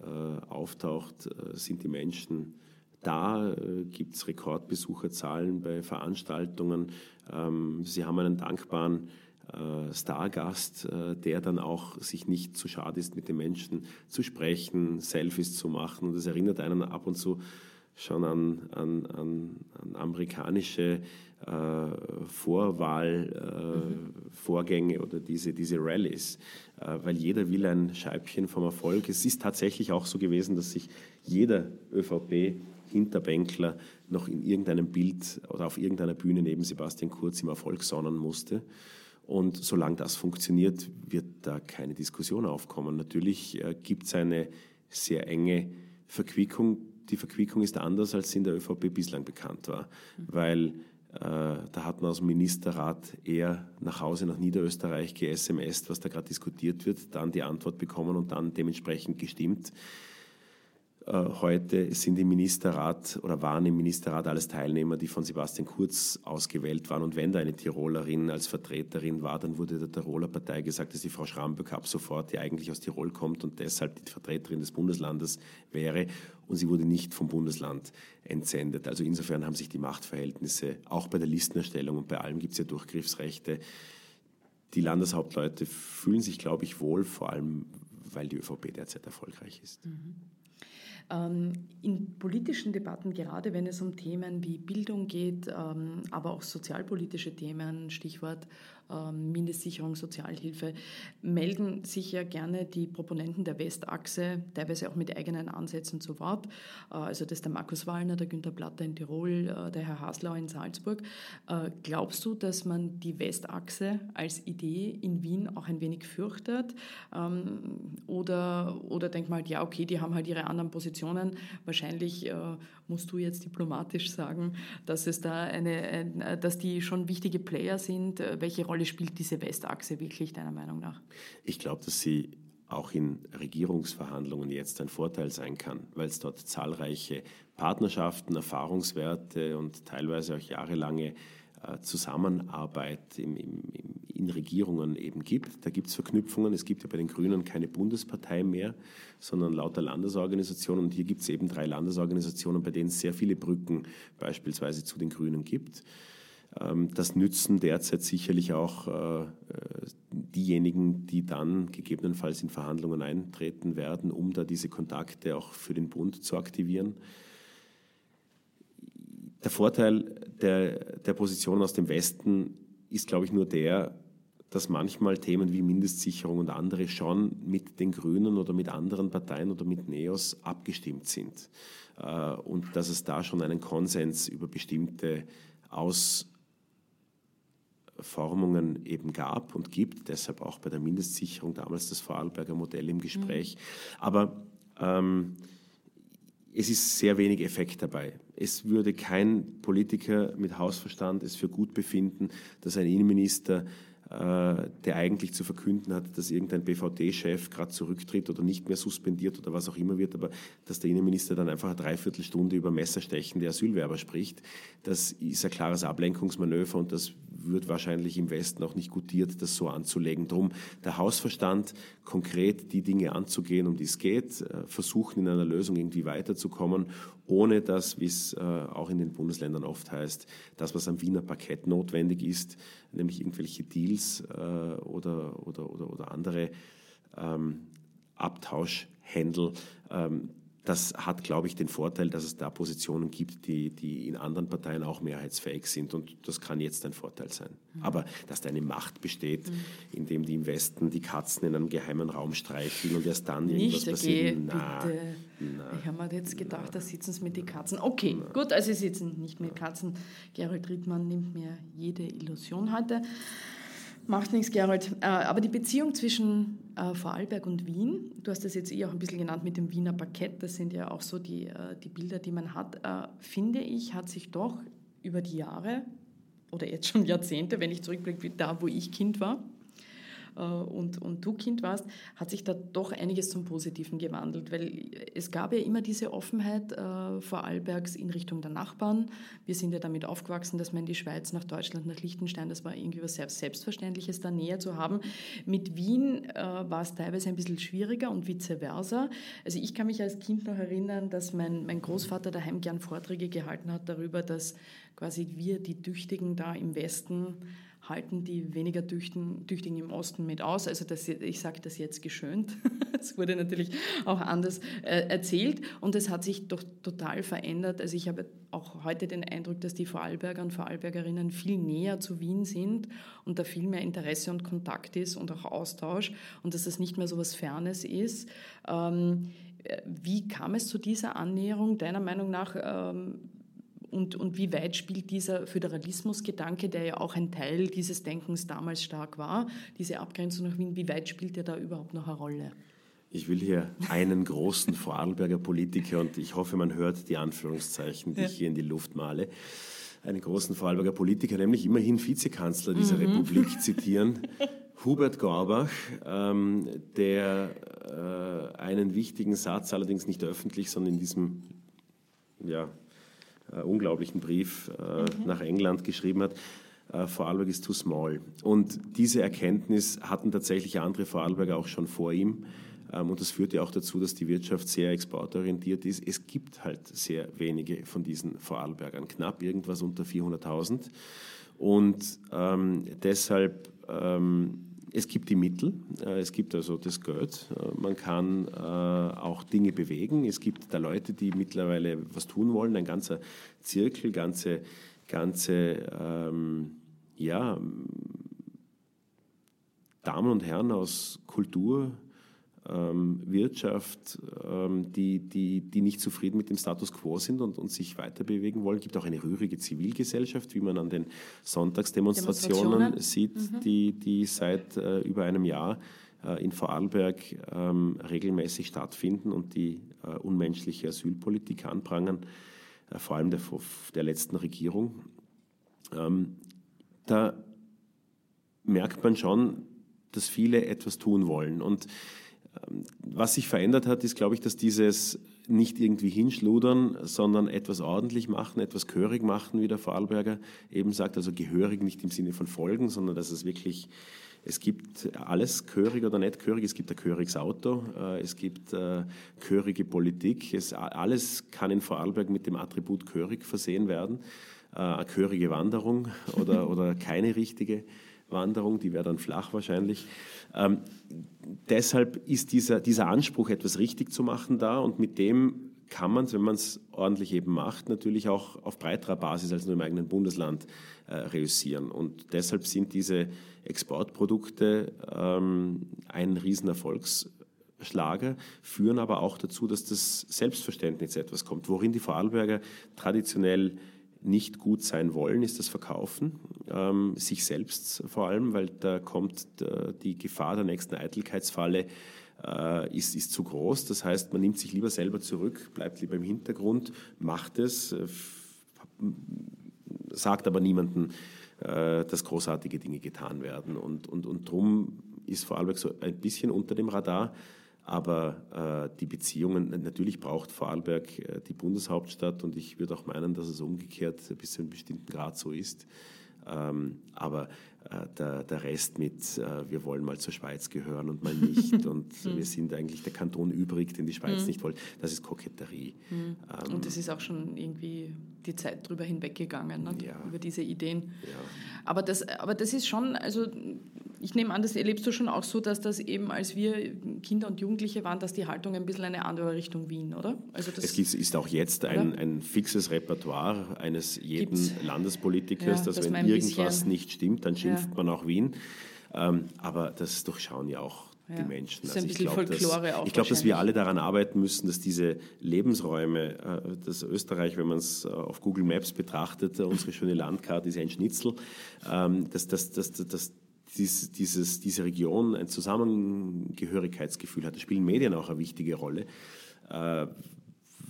äh, auftaucht, äh, sind die Menschen da, äh, gibt es Rekordbesucherzahlen bei Veranstaltungen. Ähm, sie haben einen dankbaren äh, Stargast, äh, der dann auch sich nicht zu schade ist, mit den Menschen zu sprechen, Selfies zu machen. Und es erinnert einen ab und zu schon an, an, an, an amerikanische äh, Vorwahlvorgänge äh, mhm. oder diese, diese Rallies, äh, weil jeder will ein Scheibchen vom Erfolg. Es ist tatsächlich auch so gewesen, dass sich jeder ÖVP Hinterbänkler noch in irgendeinem Bild oder auf irgendeiner Bühne neben Sebastian Kurz im Erfolg sonnen musste. Und solange das funktioniert, wird da keine Diskussion aufkommen. Natürlich äh, gibt es eine sehr enge Verquickung. Die Verquickung ist anders, als sie in der ÖVP bislang bekannt war, weil da hat man aus dem Ministerrat eher nach Hause nach Niederösterreich ge-SMS, was da gerade diskutiert wird, dann die Antwort bekommen und dann dementsprechend gestimmt. Äh, heute sind im Ministerrat oder waren im Ministerrat alles Teilnehmer, die von Sebastian Kurz ausgewählt waren. Und wenn da eine Tirolerin als Vertreterin war, dann wurde der Tiroler Partei gesagt, dass die Frau Schramböck ab sofort, die eigentlich aus Tirol kommt und deshalb die Vertreterin des Bundeslandes wäre. Und sie wurde nicht vom Bundesland entsendet. Also insofern haben sich die Machtverhältnisse auch bei der Listenerstellung und bei allem gibt es ja Durchgriffsrechte. Die Landeshauptleute fühlen sich, glaube ich, wohl, vor allem weil die ÖVP derzeit erfolgreich ist. Mhm. Ähm, in politischen Debatten, gerade wenn es um Themen wie Bildung geht, ähm, aber auch sozialpolitische Themen, Stichwort Mindestsicherung, Sozialhilfe, melden sich ja gerne die Proponenten der Westachse, teilweise auch mit eigenen Ansätzen zu Wort. Äh, also das ist der Markus Wallner, der Günter Platter in Tirol, äh, der Herr Haslau in Salzburg. Äh, glaubst du, dass man die Westachse als Idee in Wien auch ein wenig fürchtet? Oder, oder denkt man halt, ja, okay, die haben halt ihre anderen Positionen. Wahrscheinlich musst du jetzt diplomatisch sagen, dass es da eine, ein, dass die schon wichtige Player sind. Welche Rolle spielt diese Westachse wirklich deiner Meinung nach? Ich glaube, dass sie auch in Regierungsverhandlungen jetzt ein Vorteil sein kann, weil es dort zahlreiche Partnerschaften, Erfahrungswerte und teilweise auch jahrelange äh, Zusammenarbeit im, im, in Regierungen eben gibt. Da gibt es Verknüpfungen. Es gibt ja bei den Grünen keine Bundespartei mehr, sondern lauter Landesorganisationen. Und hier gibt es eben drei Landesorganisationen, bei denen es sehr viele Brücken beispielsweise zu den Grünen gibt. Ähm, das nützen derzeit sicherlich auch äh, diejenigen, die dann gegebenenfalls in Verhandlungen eintreten werden, um da diese Kontakte auch für den Bund zu aktivieren. Der Vorteil der, der Position aus dem Westen ist, glaube ich, nur der, dass manchmal Themen wie Mindestsicherung und andere schon mit den Grünen oder mit anderen Parteien oder mit NEOS abgestimmt sind. Äh, und dass es da schon einen Konsens über bestimmte Ausformungen eben gab und gibt, deshalb auch bei der Mindestsicherung damals das Vorarlberger Modell im Gespräch. Mhm. Aber ähm, es ist sehr wenig Effekt dabei. Es würde kein Politiker mit Hausverstand es für gut befinden, dass ein Innenminister äh, der eigentlich zu verkünden hat, dass irgendein BVD-Chef gerade zurücktritt oder nicht mehr suspendiert oder was auch immer wird, aber dass der Innenminister dann einfach eine Dreiviertelstunde über messerstechende Asylwerber spricht, das ist ein klares Ablenkungsmanöver und das wird wahrscheinlich im Westen auch nicht gutiert, das so anzulegen. Drum der Hausverstand, konkret die Dinge anzugehen, um die es geht, äh, versuchen in einer Lösung irgendwie weiterzukommen, ohne dass, wie es äh, auch in den Bundesländern oft heißt, das, was am Wiener Parkett notwendig ist, nämlich irgendwelche Deals äh, oder, oder, oder, oder andere ähm, Abtauschhändel. Ähm, das hat, glaube ich, den Vorteil, dass es da Positionen gibt, die, die in anderen Parteien auch mehrheitsfähig sind. Und das kann jetzt ein Vorteil sein. Mhm. Aber dass da eine Macht besteht, mhm. indem die im Westen die Katzen in einem geheimen Raum streicheln und erst dann irgendwas Nicht, passiert. Na, na, ich habe mir jetzt gedacht, na, da sitzen sie mit den Katzen. Okay, na, gut, also sie sitzen nicht mit Katzen. Gerald Riedmann nimmt mir jede Illusion heute. Macht nichts, Gerald. Äh, aber die Beziehung zwischen äh, Vorarlberg und Wien, du hast das jetzt eh auch ein bisschen genannt mit dem Wiener Parkett, das sind ja auch so die, äh, die Bilder, die man hat, finde ich, hat sich doch über die Jahre oder jetzt schon Jahrzehnte, wenn ich zurückblicke, da wo ich Kind war, und, und du Kind warst, hat sich da doch einiges zum Positiven gewandelt, weil es gab ja immer diese Offenheit äh, Vorarlbergs in Richtung der Nachbarn. Wir sind ja damit aufgewachsen, dass man in die Schweiz, nach Deutschland, nach Liechtenstein, das war irgendwie was Selbstverständliches, da näher zu haben. Mit Wien äh, war es teilweise ein bisschen schwieriger und vice versa. Also ich kann mich als Kind noch erinnern, dass mein, mein Großvater daheim gern Vorträge gehalten hat darüber, dass quasi wir, die Tüchtigen da im Westen, halten die weniger Tüchtigen, Tüchtigen im Osten mit aus. Also das, ich sage das jetzt geschönt. Es wurde natürlich auch anders äh, erzählt und es hat sich doch total verändert. Also ich habe auch heute den Eindruck, dass die Vorarlberger und Vorarlbergerinnen viel näher zu Wien sind und da viel mehr Interesse und Kontakt ist und auch Austausch und dass das nicht mehr so was Fernes ist. Ähm, wie kam es zu dieser Annäherung deiner Meinung nach? Ähm, und, und wie weit spielt dieser Föderalismusgedanke, der ja auch ein Teil dieses Denkens damals stark war, diese Abgrenzung nach Wien, wie weit spielt der da überhaupt noch eine Rolle? Ich will hier einen großen Vorarlberger Politiker und ich hoffe, man hört die Anführungszeichen, die ja. ich hier in die Luft male, einen großen Vorarlberger Politiker, nämlich immerhin Vizekanzler dieser mhm. Republik, zitieren. Hubert Gorbach, ähm, der äh, einen wichtigen Satz, allerdings nicht öffentlich, sondern in diesem ja, unglaublichen Brief äh, mhm. nach England geschrieben hat. Äh, Vorarlberg ist too small. Und diese Erkenntnis hatten tatsächlich andere Vorarlberger auch schon vor ihm. Ähm, und das führt ja auch dazu, dass die Wirtschaft sehr exportorientiert ist. Es gibt halt sehr wenige von diesen Vorarlbergern, knapp irgendwas unter 400.000. Und ähm, deshalb ähm, es gibt die Mittel, äh, es gibt also das Geld, äh, man kann äh, auch Dinge bewegen. Es gibt da Leute, die mittlerweile was tun wollen, ein ganzer Zirkel, ganze, ganze ähm, ja, Damen und Herren aus Kultur, ähm, Wirtschaft, ähm, die, die, die nicht zufrieden mit dem Status quo sind und, und sich weiter bewegen wollen. Es gibt auch eine rührige Zivilgesellschaft, wie man an den Sonntagsdemonstrationen sieht, mhm. die, die seit äh, über einem Jahr äh, in Vorarlberg ähm, regelmäßig stattfinden und die äh, unmenschliche Asylpolitik anprangern, äh, vor allem der, der letzten Regierung. Ähm, da merkt man schon, dass viele etwas tun wollen. Und was sich verändert hat, ist, glaube ich, dass dieses nicht irgendwie hinschludern, sondern etwas ordentlich machen, etwas gehörig machen, wie der Vorarlberger eben sagt. Also gehörig nicht im Sinne von Folgen, sondern dass es wirklich, es gibt alles gehörig oder nicht gehörig. Es gibt ein gehöriges Auto, äh, es gibt äh, gehörige Politik. Es, alles kann in Vorarlberg mit dem Attribut gehörig versehen werden. Äh, eine gehörige Wanderung oder, oder keine richtige Wanderung, die wäre dann flach wahrscheinlich. Ähm, deshalb ist dieser, dieser Anspruch, etwas richtig zu machen, da und mit dem kann man es, wenn man es ordentlich eben macht, natürlich auch auf breiterer Basis als nur im eigenen Bundesland äh, reüssieren. Und deshalb sind diese Exportprodukte ähm, ein Riesenerfolgsschlager, führen aber auch dazu, dass das Selbstverständnis etwas kommt, worin die Vorarlberger traditionell nicht gut sein wollen, ist das Verkaufen, ähm, sich selbst vor allem, weil da kommt äh, die Gefahr der nächsten Eitelkeitsfalle äh, ist, ist zu groß. Das heißt, man nimmt sich lieber selber zurück, bleibt lieber im Hintergrund, macht es, äh, sagt aber niemandem, äh, dass großartige Dinge getan werden. Und, und, und drum ist Vorarlberg so ein bisschen unter dem Radar. Aber äh, die Beziehungen, natürlich braucht Vorarlberg äh, die Bundeshauptstadt und ich würde auch meinen, dass es umgekehrt bis zu einem bestimmten Grad so ist. Ähm, aber äh, der, der Rest mit, äh, wir wollen mal zur Schweiz gehören und mal nicht und hm. wir sind eigentlich der Kanton übrig, den die Schweiz mhm. nicht wollte, das ist Koketterie. Mhm. Ähm, und das ist auch schon irgendwie die Zeit drüber hinweggegangen, ne? ja. über diese Ideen. Ja. Aber, das, aber das ist schon, also ich nehme an, das erlebst du schon auch so, dass das eben, als wir Kinder und Jugendliche waren, dass die Haltung ein bisschen eine andere Richtung Wien, oder? Also das, es ist auch jetzt ein, ein fixes Repertoire eines jeden Gibt's. Landespolitikers, ja, dass wenn irgendwas nicht stimmt, dann schimpft ja. man auch Wien. Ähm, aber das durchschauen ja auch ja. die Menschen. Das ist also ein bisschen ich glaube, dass, ich glaube, dass wir alle daran arbeiten müssen, dass diese Lebensräume, äh, das Österreich, wenn man es äh, auf Google Maps betrachtet, äh, unsere schöne Landkarte ist ein Schnitzel, ähm, dass, dass, dass, dass dieses, dieses, diese Region ein Zusammengehörigkeitsgefühl hat. Da spielen Medien auch eine wichtige Rolle. Äh,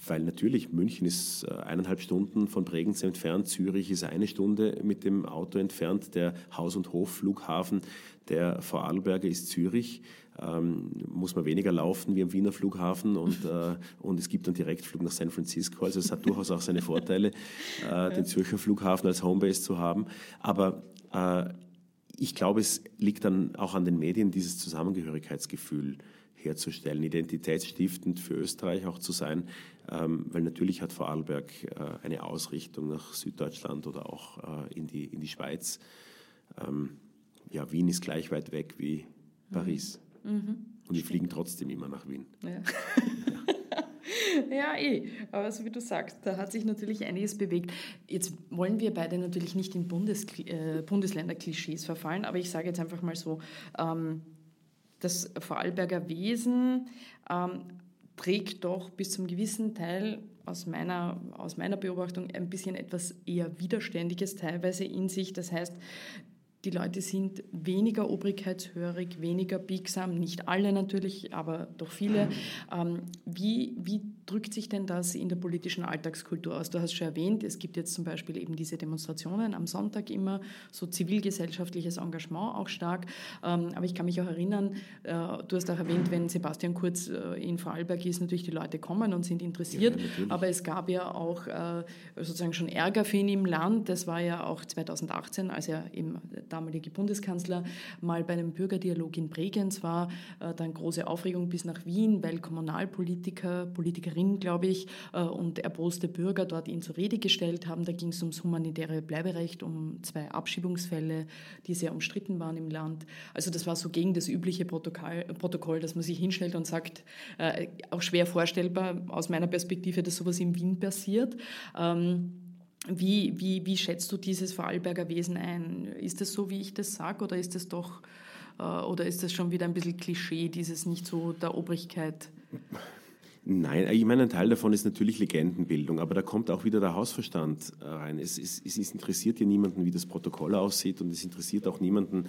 weil natürlich München ist äh, eineinhalb Stunden von Bregenz entfernt, Zürich ist eine Stunde mit dem Auto entfernt, der Haus- und Hofflughafen der Vorarlberger ist Zürich, ähm, muss man weniger laufen wie am Wiener Flughafen und, äh, und es gibt einen Direktflug nach San Francisco, also es hat durchaus auch seine Vorteile, äh, den Zürcher Flughafen als Homebase zu haben, aber äh, ich glaube, es liegt dann auch an den Medien, dieses Zusammengehörigkeitsgefühl herzustellen, identitätsstiftend für Österreich auch zu sein, ähm, weil natürlich hat Vorarlberg äh, eine Ausrichtung nach Süddeutschland oder auch äh, in, die, in die Schweiz. ähm, ja, Wien ist gleich weit weg wie Paris. Mhm. Und die fliegen trotzdem immer nach Wien. Ja. Ja, eh. Aber so wie du sagst, da hat sich natürlich einiges bewegt. Jetzt wollen wir beide natürlich nicht in Bundes, äh, Bundesländer-Klischees verfallen, aber ich sage jetzt einfach mal so, ähm, das Vorarlberger Wesen ähm, trägt doch bis zum gewissen Teil aus meiner, aus meiner Beobachtung ein bisschen etwas eher Widerständiges teilweise in sich. Das heißt, die Leute sind weniger obrigkeitshörig, weniger biegsam, nicht alle natürlich, aber doch viele. Ähm, wie, wie drückt sich denn das in der politischen Alltagskultur aus? Du hast schon erwähnt, es gibt jetzt zum Beispiel eben diese Demonstrationen am Sonntag immer, so zivilgesellschaftliches Engagement auch stark. Ähm, aber ich kann mich auch erinnern, äh, du hast auch erwähnt, wenn Sebastian Kurz äh, in Vorarlberg ist, natürlich die Leute kommen und sind interessiert. Ja, aber es gab ja auch äh, sozusagen schon Ärger für ihn im Land. Das war ja auch 2018, als er eben damalige Bundeskanzler, mal bei einem Bürgerdialog in Bregenz war, dann große Aufregung bis nach Wien, weil Kommunalpolitiker, Politikerin, glaube ich, äh, und erboste Bürger dort ihn zur Rede gestellt haben. Da ging es ums humanitäre Bleiberecht, um zwei Abschiebungsfälle, die sehr umstritten waren im Land. Also das war so gegen das übliche Protokoll, Protokoll dass man sich hinstellt und sagt, äh, auch schwer vorstellbar aus meiner Perspektive, dass sowas in Wien passiert. Ähm, wie, wie, wie schätzt du dieses Vorarlberger Wesen ein? Ist das so, wie ich das sage, oder ist das doch, äh, oder ist das schon wieder ein bisschen Klischee, dieses nicht so der Obrigkeit? Nein, ich meine, ein Teil davon ist natürlich Legendenbildung, aber da kommt auch wieder der Hausverstand äh, rein. Es, es, es interessiert ja niemanden, wie das Protokoll aussieht und es interessiert auch niemanden,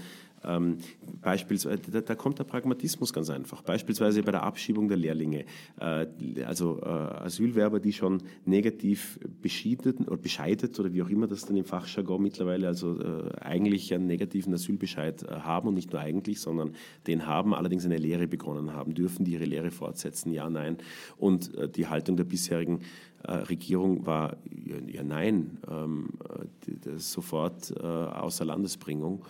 ähm, beispielsweise, da, da, kommt der Pragmatismus ganz einfach. Beispielsweise bei der Abschiebung der Lehrlinge. Äh, also äh, Asylwerber, die schon negativ beschiedet oder bescheidet oder wie auch immer das dann im Fachjargon mittlerweile, also äh, eigentlich einen negativen Asylbescheid äh, haben und nicht nur eigentlich, sondern den haben, allerdings eine Lehre begonnen haben. Dürfen die ihre Lehre fortsetzen? Ja, nein. Und äh, die Haltung der bisherigen äh, Regierung war, ja, ja nein, ähm, äh, sofort äh, außer Landesbringung.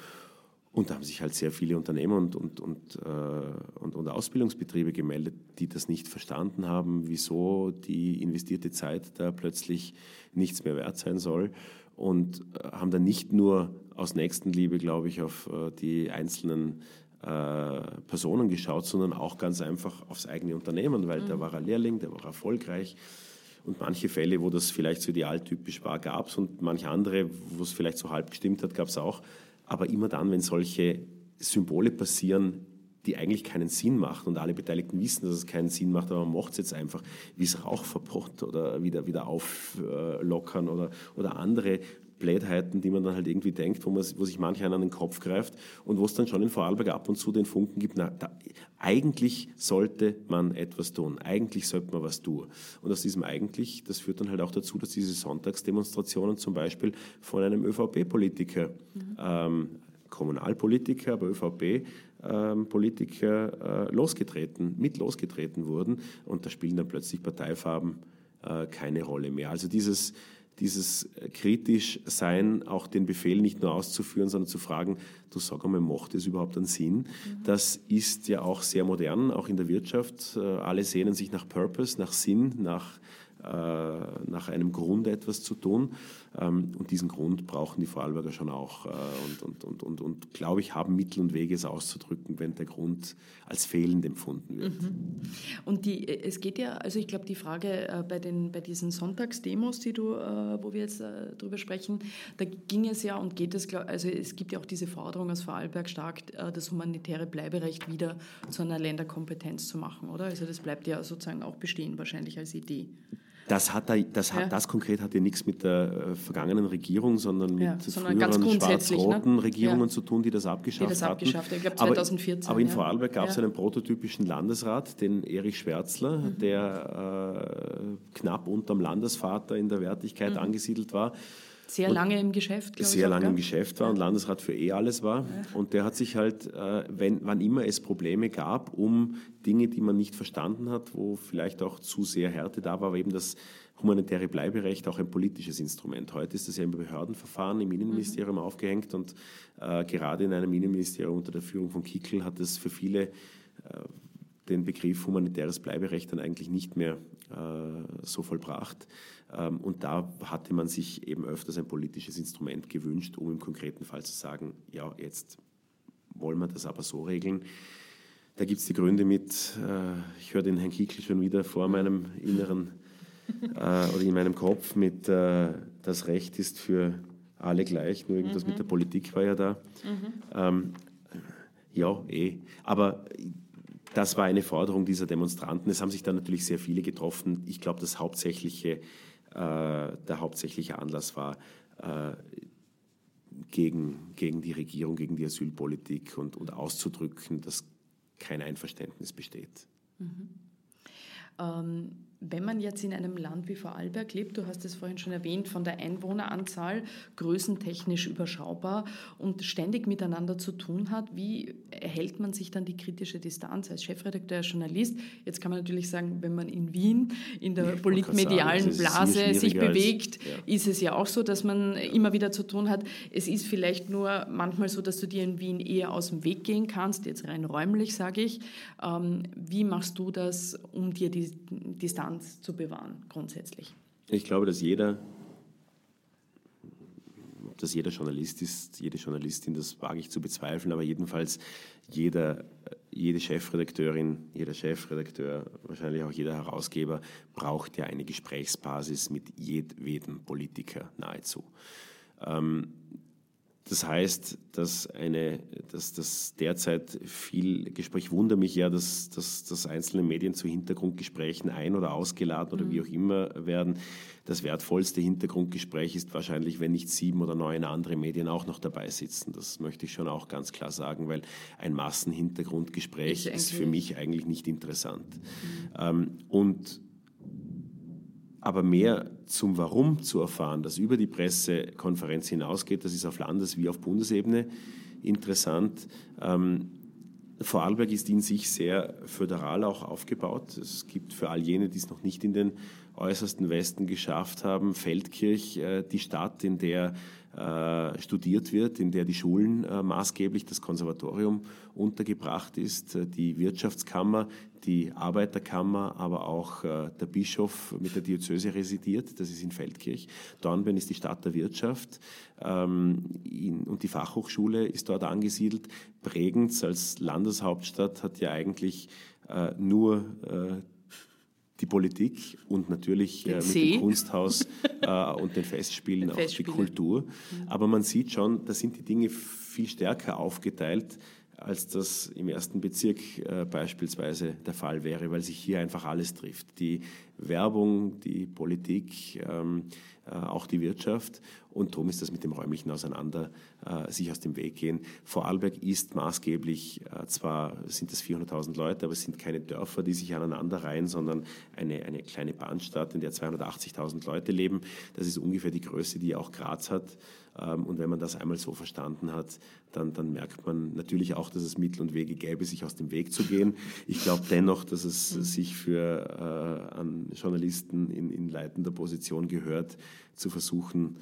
Und da haben sich halt sehr viele Unternehmer und, und, und, äh, und, und Ausbildungsbetriebe gemeldet, die das nicht verstanden haben, wieso die investierte Zeit da plötzlich nichts mehr wert sein soll. Und äh, haben dann nicht nur aus Nächstenliebe, glaube ich, auf äh, die einzelnen äh, Personen geschaut, sondern auch ganz einfach aufs eigene Unternehmen, weil mhm. da war er Lehrling, der war erfolgreich. Und manche Fälle, wo das vielleicht so idealtypisch war, gab es und manche andere, wo es vielleicht so halb gestimmt hat, gab es auch. Aber immer dann, wenn solche Symbole passieren, die eigentlich keinen Sinn machen und alle Beteiligten wissen, dass es keinen Sinn macht, aber man macht es jetzt einfach, wie das Rauchverbot oder wieder, wieder auflockern oder, oder andere Blödheiten, die man dann halt irgendwie denkt, wo, man, wo sich mancher an den Kopf greift und wo es dann schon in Vorarlberg ab und zu den Funken gibt, na, da, eigentlich sollte man etwas tun, eigentlich sollte man was tun. Und aus diesem eigentlich, das führt dann halt auch dazu, dass diese Sonntagsdemonstrationen zum Beispiel von einem ÖVP-Politiker, mhm. ähm, Kommunalpolitiker, aber ÖVP-Politiker ähm, äh, losgetreten, mit losgetreten wurden und da spielen dann plötzlich Parteifarben äh, keine Rolle mehr. Also dieses dieses kritisch sein, auch den Befehl nicht nur auszuführen, sondern zu fragen, du sag einmal, macht es überhaupt einen Sinn? Mhm. Das ist ja auch sehr modern, auch in der Wirtschaft. Äh, alle sehnen sich nach Purpose, nach Sinn, nach äh, nach einem Grund etwas zu tun. Ähm, und diesen Grund brauchen die Vorarlberger schon auch. Äh, und, und, und, und, und glaube ich, haben Mittel und Wege, es auszudrücken, wenn der Grund als fehlend empfunden wird. Mhm. Und die, es geht ja, also ich glaube, die Frage äh, bei, den, bei diesen Sonntagsdemos, die du, wo wir jetzt drüber sprechen, da ging es ja und geht es, also es gibt ja auch diese Forderung aus Vorarlberg stark, das humanitäre Bleiberecht wieder zu einer Länderkompetenz zu machen, oder? Also das bleibt ja sozusagen auch bestehen, wahrscheinlich als Idee. Das, hat da, das, hat, ja. das konkret hat ja nichts mit der äh, vergangenen Regierung, sondern mit ja, sondern früheren schwarz-roten ne? Regierungen zu tun, die das abgeschafft, die das abgeschafft hatten. Ich glaube 2014. Aber, aber in Vorarlberg gab es einen prototypischen Landesrat, den Erich Schwärzler, mhm. der äh, knapp unterm Landesvater in der Wertigkeit mhm. angesiedelt war. Sehr lange im Geschäft, glaube Sehr lange im Geschäft war und Landesrat für eh alles war. Und der hat sich halt, äh, wenn, wann immer es Probleme gab, um Dinge, die man nicht verstanden hat, wo vielleicht auch zu sehr Härte da war, war eben das humanitäre Bleiberecht auch ein politisches Instrument. Heute ist das ja im Behördenverfahren im Innenministerium mhm. aufgehängt und äh, gerade in einem Innenministerium unter der Führung von Kickel hat es für viele äh, den Begriff humanitäres Bleiberecht dann eigentlich nicht mehr äh, so vollbracht. Ähm, und da hatte man sich eben öfters ein politisches Instrument gewünscht, um im konkreten Fall zu sagen, ja, jetzt wollen wir das aber so regeln. Da gibt es die Gründe mit, äh, ich höre den Herrn Kickl schon wieder vor meinem inneren äh, oder in meinem Kopf mit, äh, das Recht ist für alle gleich, nur irgendwas mhm. mit der Politik war ja da. Mhm. Ähm, ja, eh. Aber das war eine Forderung dieser Demonstranten. Es haben sich dann natürlich sehr viele getroffen. Ich glaube, das hauptsächliche, der hauptsächliche Anlass war äh, gegen, gegen die Regierung, gegen die Asylpolitik und, und auszudrücken, dass kein Einverständnis besteht. Mhm. Ähm wenn man jetzt in einem Land wie Vorarlberg lebt, du hast es vorhin schon erwähnt, von der Einwohneranzahl größentechnisch überschaubar und ständig miteinander zu tun hat, wie erhält man sich dann die kritische Distanz als Chefredakteur, als Journalist? Jetzt kann man natürlich sagen, wenn man in Wien in der politmedialen Blase sich bewegt, als, ja. ist es ja auch so, dass man immer wieder zu tun hat. Es ist vielleicht nur manchmal so, dass du dir in Wien eher aus dem Weg gehen kannst, jetzt rein räumlich sage ich. Ähm, wie machst du das, um dir die Distanz Distanz zu bewahren, grundsätzlich. Ich glaube, dass jeder, ob jeder Journalist ist, jede Journalistin, das wage ich zu bezweifeln, aber jedenfalls jeder, jede Chefredakteurin, jeder Chefredakteur, wahrscheinlich auch jeder Herausgeber braucht ja eine Gesprächsbasis mit jedwedem Politiker nahezu. Ähm, das heißt, dass, eine, dass das derzeit viel Gespräch, wundere mich ja, dass, dass, dass einzelne Medien zu Hintergrundgesprächen ein- oder ausgeladen oder mhm. wie auch immer werden. Das wertvollste Hintergrundgespräch ist wahrscheinlich, wenn nicht sieben oder neun andere Medien auch noch dabei sitzen. Das möchte ich schon auch ganz klar sagen, weil ein Massenhintergrundgespräch ist, ist für mich eigentlich nicht interessant. Mhm. Ähm, und aber mehr zum Warum zu erfahren, das über die Pressekonferenz hinausgeht, das ist auf Landes- wie auf Bundesebene interessant. Ähm, Vorarlberg ist in sich sehr föderal auch aufgebaut. Es gibt für all jene, die es noch nicht in den äußersten Westen geschafft haben, Feldkirch, äh, die Stadt, in der äh, studiert wird, in der die Schulen äh, maßgeblich das Konservatorium untergebracht ist, die Wirtschaftskammer, die Arbeiterkammer, aber auch der Bischof mit der Diözese residiert, das ist in Feldkirch. Dornbirn ist die Stadt der Wirtschaft ähm, und die Fachhochschule ist dort angesiedelt. Bregenz als Landeshauptstadt hat ja eigentlich nur die Politik und natürlich äh, mit dem Kunsthaus äh, und den Festspielen auch die Kultur. Mhm. Aber man sieht schon, da sind die Dinge viel stärker aufgeteilt, als das im ersten Bezirk äh, beispielsweise der Fall wäre, weil sich hier einfach alles trifft. Die Werbung, die Politik, ähm, äh, auch die Wirtschaft. Und darum ist das mit dem räumlichen Auseinander äh, sich aus dem Weg gehen. Vorarlberg ist maßgeblich, äh, zwar sind es 400.000 Leute, aber es sind keine Dörfer, die sich aneinander reihen, sondern eine, eine kleine Bahnstadt, in der 280.000 Leute leben. Das ist ungefähr die Größe, die auch Graz hat. Ähm, und wenn man das einmal so verstanden hat, dann, dann merkt man natürlich auch, dass es Mittel und Wege gäbe, sich aus dem Weg zu gehen. Ich glaube dennoch, dass es sich für äh, an Journalisten in, in leitender Position gehört, zu versuchen,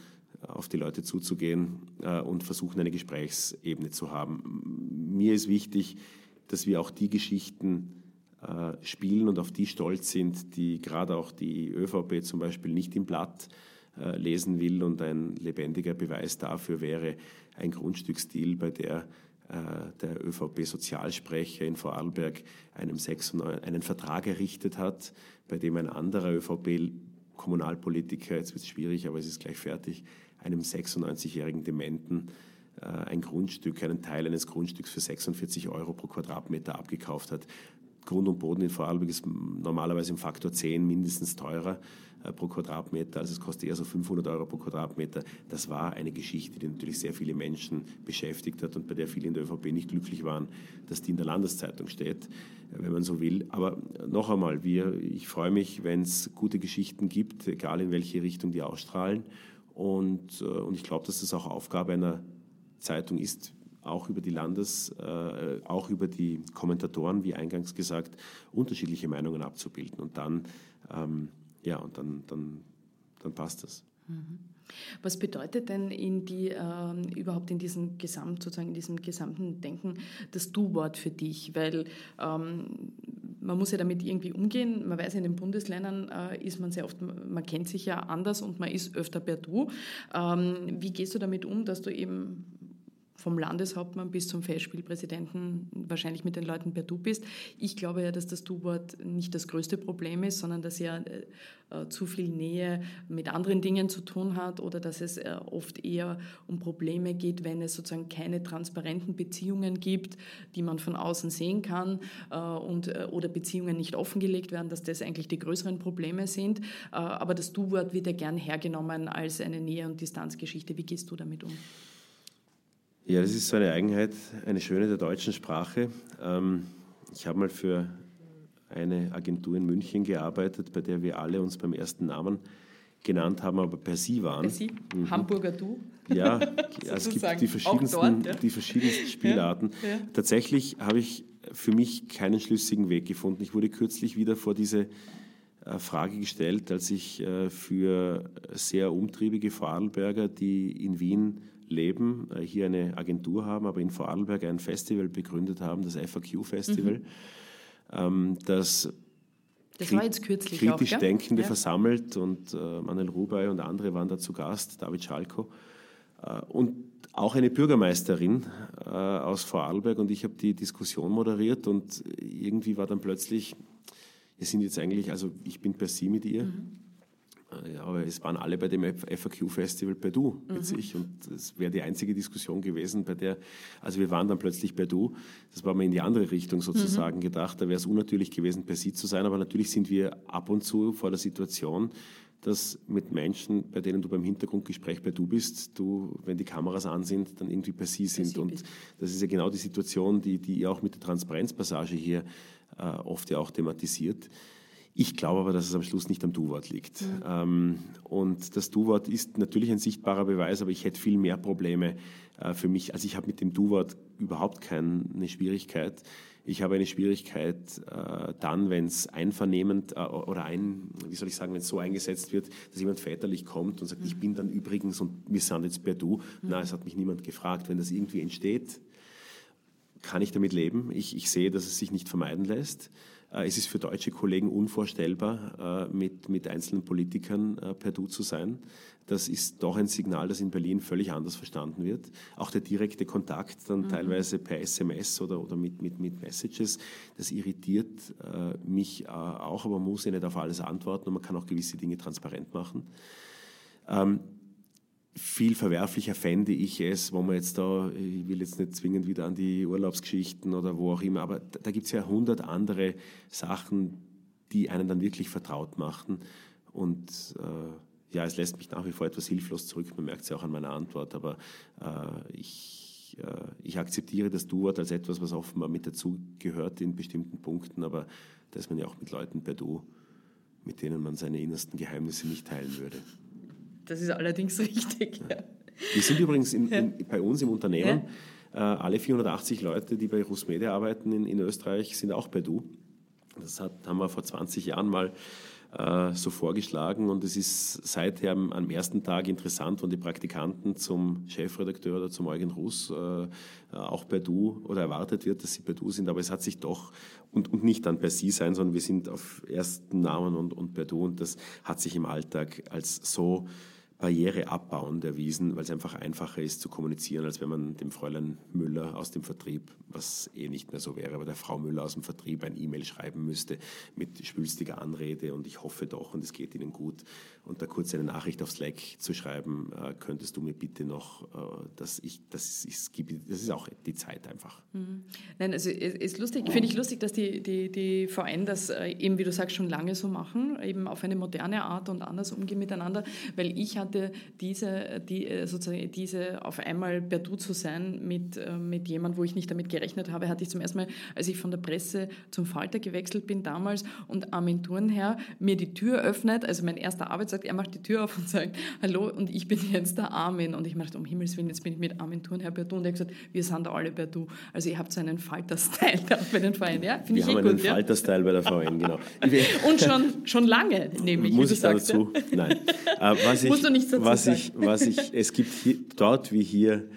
auf die Leute zuzugehen äh, und versuchen, eine Gesprächsebene zu haben. Mir ist wichtig, dass wir auch die Geschichten äh, spielen und auf die stolz sind, die gerade auch die ÖVP zum Beispiel nicht im Blatt äh, lesen will. Und ein lebendiger Beweis dafür wäre ein Grundstücksdeal, bei der der ÖVP-Sozialsprecher in Vorarlberg einem 96, einen Vertrag errichtet hat, bei dem ein anderer ÖVP-Kommunalpolitiker, jetzt wird es schwierig, aber es ist gleich fertig, einem 96-jährigen Dementen äh, ein Grundstück, einen Teil eines Grundstücks für 46 Euro pro Quadratmeter abgekauft hat. Grund und Boden in Vorarlberg ist normalerweise im Faktor 10 mindestens teurer äh, pro Quadratmeter, also es kostet eher so 500 Euro pro Quadratmeter. Das war eine Geschichte, die natürlich sehr viele Menschen beschäftigt hat und bei der viele in der ÖVP nicht glücklich waren, dass die in der Landeszeitung steht, äh, wenn man so will. Aber noch einmal, wir, ich freue mich, wenn es gute Geschichten gibt, egal in welche Richtung die ausstrahlen. Und, äh, und ich glaube, dass das auch Aufgabe einer Zeitung ist, auch über die Landes, äh, auch über die Kommentatoren, wie eingangs gesagt, unterschiedliche Meinungen abzubilden. Und dann, ähm, ja, und dann, dann, dann passt das. Mhm. Was bedeutet denn in die, äh, überhaupt in diesem Gesamt, sozusagen in diesem gesamten Denken das Du-Wort für dich? Weil ähm, man muss ja damit irgendwie umgehen. Man weiß, in den Bundesländern äh, ist man sehr oft, man kennt sich ja anders und man ist öfter per Du. Ähm, wie gehst du damit um, dass du eben vom Landeshauptmann bis zum Festspielpräsidenten wahrscheinlich mit den Leuten per Du bist. Ich glaube ja, dass das Du-Wort nicht das größte Problem ist, sondern dass ja äh, äh, zu viel Nähe mit anderen Dingen zu tun hat oder dass es äh, oft eher um Probleme geht, wenn es sozusagen keine transparenten Beziehungen gibt, die man von außen sehen kann äh, und, äh, oder Beziehungen nicht offengelegt werden, dass das eigentlich die größeren Probleme sind. Äh, aber das Du-Wort wird ja gern hergenommen als eine Nähe- und Distanzgeschichte. Wie gehst du damit um? Ja, das ist so eine Eigenheit, eine schöne der deutschen Sprache. Ähm, ich habe mal für eine Agentur in München gearbeitet, bei der wir alle uns beim ersten Namen genannt haben, aber per Sie waren. Per Sie? Mhm. Hamburger Du? Ja, es gibt die verschiedensten, dort, ja. die verschiedensten Spielarten. Ja, ja. Tatsächlich habe ich für mich keinen schlüssigen Weg gefunden. Ich wurde kürzlich wieder vor diese äh, Frage gestellt, als ich äh, für sehr umtriebige Vorarlberger, die in Wien leben, äh, hier eine Agentur haben, aber in Vorarlberg ein Festival begründet haben, das FAQ-Festival, mhm. Ähm, das das kritisch auch, Denkende ja. versammelt und äh, Manuel Rubey und andere waren da zu Gast, David Schalko. Äh, und auch eine Bürgermeisterin äh, aus Vorarlberg und ich habe die Diskussion moderiert und irgendwie war dann plötzlich, wir sind jetzt eigentlich, also ich bin per Sie mit ihr. Mhm. Aber es waren alle bei dem FAQ-Festival bei Du mit mhm. sich und es wäre die einzige Diskussion gewesen, bei der, also wir waren dann plötzlich bei Du. Das war mal in die andere Richtung sozusagen mhm. gedacht. Da wäre es unnatürlich gewesen, bei Sie zu sein, aber natürlich sind wir ab und zu vor der Situation, dass mit Menschen, bei denen du beim Hintergrundgespräch bei Du bist, du, wenn die Kameras an sind, dann irgendwie bei Sie sind. Und das ist ja genau die Situation, die, die ihr auch mit der Transparenzpassage hier äh, oft ja auch thematisiert. Ich glaube aber, dass es am Schluss nicht am Du-Wort liegt. Mhm. Ähm, und das Du-Wort ist natürlich ein sichtbarer Beweis, aber ich hätte viel mehr Probleme äh, für mich. Also ich habe mit dem Du-Wort überhaupt keine Schwierigkeit. Ich habe eine Schwierigkeit äh, dann, wenn es einvernehmend äh, oder ein, wie soll ich sagen, wenn es so eingesetzt wird, dass jemand väterlich kommt und sagt, mhm. ich bin dann übrigens und wir sind jetzt per Du. Mhm. Na, es hat mich niemand gefragt. Wenn das irgendwie entsteht, kann ich damit leben. Ich, ich sehe, dass es sich nicht vermeiden lässt. Äh, es ist für deutsche Kollegen unvorstellbar, äh, mit, mit einzelnen Politikern äh, per Du zu sein. Das ist doch ein Signal, das in Berlin völlig anders verstanden wird. Auch der direkte Kontakt dann mhm. teilweise per SMS oder, oder mit, mit, mit Messages, das irritiert mich auch, aber man muss ja nicht auf alles antworten und man kann auch gewisse Dinge transparent machen. Ähm, viel verwerflicher fände ich es, wo man jetzt da, ich will jetzt nicht zwingend wieder an die Urlaubsgeschichten oder wo auch immer, aber da, gibt es ja hundert andere Sachen, die einen dann wirklich vertraut machen. Und äh, ja, es lässt mich nach wie vor etwas hilflos zurück, man merkt es ja auch an meiner Antwort, aber äh, ich, äh, ich akzeptiere das Du-Wort als etwas, was offenbar mit dazu gehört in bestimmten Punkten, aber da ist man ja auch mit Leuten per Du, mit denen man seine innersten Geheimnisse nicht teilen würde. Das ist allerdings richtig. Ja. Wir sind übrigens in, in, bei uns im Unternehmen, äh, alle 480 Leute, die bei Rusmedia arbeiten in, in Österreich, sind auch bei Du. Das hat, haben wir vor 20 Jahren mal äh, so vorgeschlagen und es ist seither am ersten Tag interessant, wenn die Praktikanten zum Chefredakteur oder zum Eugen Russ äh, auch bei Du oder erwartet wird, dass sie bei Du sind, aber es hat sich doch und, und nicht dann per Sie sein, sondern wir sind auf ersten Namen und, und per Du und das hat sich im Alltag als so Barriere abbauend erwiesen, weil es einfach einfacher ist zu kommunizieren, als wenn man dem Fräulein Müller aus dem Vertrieb, was eh nicht mehr so wäre, aber der Frau Müller aus dem Vertrieb ein E-Mail schreiben müsste mit schwülstiger Anrede und ich hoffe doch und es geht Ihnen gut und da kurz eine Nachricht auf Slack zu schreiben, äh, könntest du mir bitte noch, äh, dass ich, das ist, das ist auch die Zeit einfach. Mhm. Nein, also ist lustig, finde ich lustig, dass die, die, die VN das äh, eben, wie du sagst, schon lange so machen, eben auf eine moderne Art und anders umgehen miteinander, weil ich hatte diese, die, äh, sozusagen diese auf einmal per Du zu sein mit, äh, mit jemandem, wo ich nicht damit gerechnet habe, hatte ich zum ersten Mal, als ich von der Presse zum Falter gewechselt bin damals und Armin Thurnherr mir die Tür öffnet, also mein erster Arbeitstag, er macht die Tür auf und sagt, hallo und ich bin jetzt der Armin und ich machte, um Himmels Willen, jetzt bin ich mit Armin Thurnherr per Du und er hat gesagt, wir sind alle per Du. Also ihr habt so einen Falter-Style bei den Vereinen, ja? Finde ich eh haben eh einen ja? Falter-Style bei der VN, genau. und schon, schon lange, nämlich, Muss ich da dazu? Nein. Äh, was ich, Musst du nicht dazu was sagen. Ich, was ich, es gibt hier, dort wie hier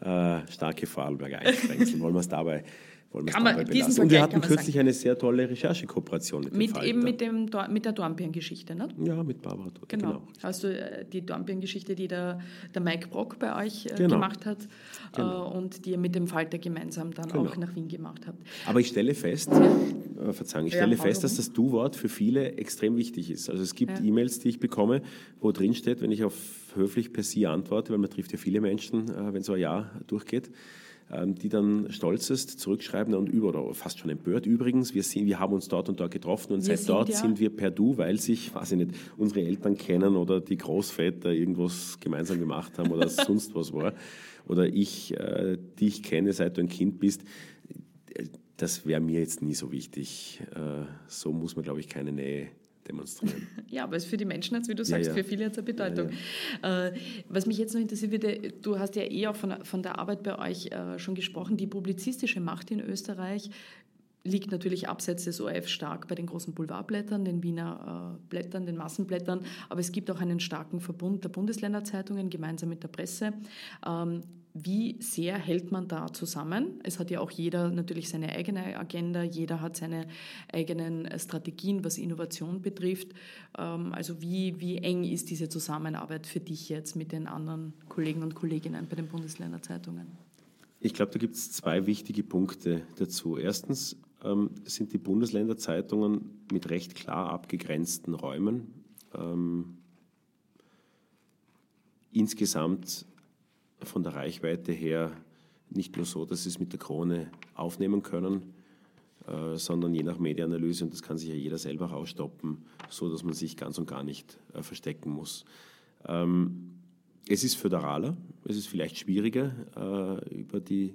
äh, starke Vorarlberger Einsprengseln, wollen wir es dabei wollen wir es dabei belassen. Und wir hatten kürzlich sagen. eine sehr tolle Recherchekooperation mit, mit Eben mit, dem, mit der Dornbirn-Geschichte, ne? Ja, mit Barbara Dornbirn. Genau. genau. Also die Dornbirn-Geschichte, die der, der Mike Brock bei euch äh, genau. gemacht hat genau. äh, und die ihr mit dem Falter gemeinsam dann genau. auch nach Wien gemacht habt. Aber ich stelle fest, ja. äh, Verzeihung, ich stelle ja, fest, dass das Du-Wort für viele extrem wichtig ist. Also es gibt ja. E-Mails, die ich bekomme, wo drin steht, wenn ich auf höflich per Sie antworte, weil man trifft ja viele Menschen, äh, wenn so ein Jahr durchgeht, die dann stolz ist, zurückschreiben und über oder fast schon empört übrigens, wir, sind, wir haben uns dort und dort getroffen und wir seit sind dort ja sind wir per Du, weil sich, weiß ich nicht, unsere Eltern kennen oder die Großväter irgendwas gemeinsam gemacht haben oder sonst was war oder ich äh, dich kenne, seit du ein Kind bist. Das wäre mir jetzt nie so wichtig. Äh, so muss man, glaube ich, keine Nähe demonstrieren. Ja, aber es für die Menschen hat wie du sagst, ja, ja. für viele hat es eine Bedeutung. Ja, äh, was mich jetzt noch interessiert würde, du hast ja eh auch von, von der Arbeit bei euch äh, schon gesprochen, die publizistische Macht in Österreich liegt natürlich abseits des ORF stark bei den großen Boulevardblättern, den Wiener äh, Blättern, den Massenblättern, aber es gibt auch einen starken Verbund der Bundesländerzeitungen gemeinsam mit der Presse. Ähm, wie sehr hält man da zusammen? Es hat ja auch jeder natürlich seine eigene Agenda, jeder hat seine eigenen Strategien, was Innovation betrifft. Ähm, also wie, wie eng ist diese Zusammenarbeit für dich jetzt mit den anderen Kollegen und Kolleginnen bei den Bundesländerzeitungen? Ich glaube, da gibt es zwei wichtige Punkte dazu. Erstens ähm, sind die Bundesländerzeitungen mit recht klar abgegrenzten Räumen. Ähm, insgesamt von der Reichweite her nicht nur so, dass sie es mit der Krone aufnehmen können, äh, sondern je nach Medienanalyse, und das kann sich ja jeder selber rausstoppen, so dass man sich ganz und gar nicht äh, verstecken muss. Ähm, es ist föderaler, es ist vielleicht schwieriger, äh, über die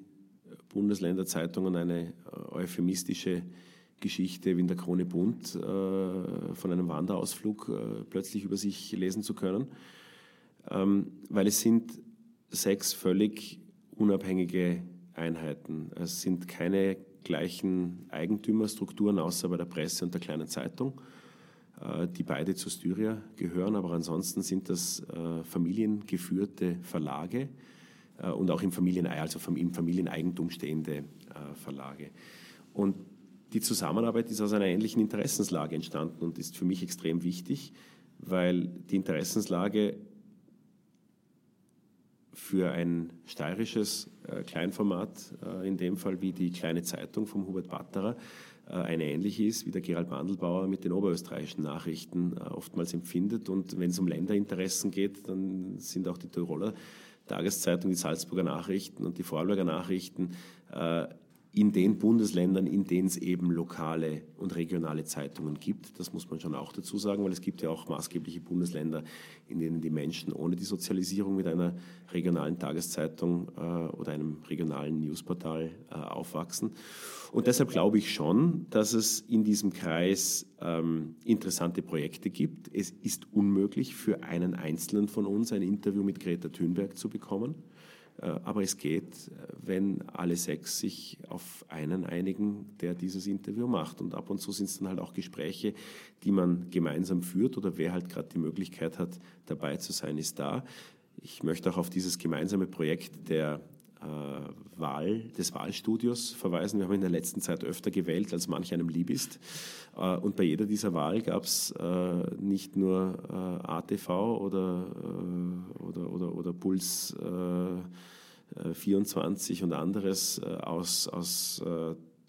Bundesländerzeitungen eine euphemistische Geschichte wie in der Krone Bund äh, von einem Wanderausflug plötzlich über sich lesen zu können, ähm, weil es sind sechs völlig unabhängige Einheiten. Es sind keine gleichen Eigentümerstrukturen außer bei der Presse und der kleinen Zeitung, äh, die beide zu Styria gehören, aber ansonsten sind das äh, familiengeführte Verlage äh, und auch im, Familien, also im Familieneigentum stehende Verlage. Und die Zusammenarbeit ist aus einer ähnlichen Interessenslage entstanden und ist für mich extrem wichtig, weil die Interessenslage für ein steirisches äh, Kleinformat, äh, in dem Fall wie die kleine Zeitung vom Hubert Batterer, äh, eine ähnliche ist, wie der Gerald Mandelbauer mit den oberösterreichischen Nachrichten äh, oftmals empfindet. Und wenn es um Länderinteressen geht, dann sind auch die Tiroler Tageszeitung, die Salzburger Nachrichten und die Vorarlberger Nachrichten äh, in den Bundesländern, in denen es eben lokale und regionale Zeitungen gibt. Das muss man schon auch dazu sagen, weil es gibt ja auch maßgebliche Bundesländer, in denen die Menschen ohne die Sozialisierung mit einer regionalen Tageszeitung äh, oder einem regionalen Newsportal äh, aufwachsen. Und deshalb glaube ich schon, dass es in diesem Kreis ähm, interessante Projekte gibt. Es ist unmöglich für einen Einzelnen von uns ein Interview mit Greta Thunberg zu bekommen. Äh, aber es geht, wenn alle sechs sich auf einen einigen, der dieses Interview macht. Und ab und zu sind es dann halt auch Gespräche, die man gemeinsam führt oder wer halt gerade die Möglichkeit hat, dabei zu sein, ist da. Ich möchte auch auf dieses gemeinsame Projekt der äh, Wahl, des Wahlstudios verweisen. Wir haben in der letzten Zeit öfter gewählt, als manch einem lieb ist. Äh, und bei jeder dieser Wahl gab es äh, nicht nur äh, ATV oder, äh, oder, oder, oder Puls 24 äh, und anderes aus, aus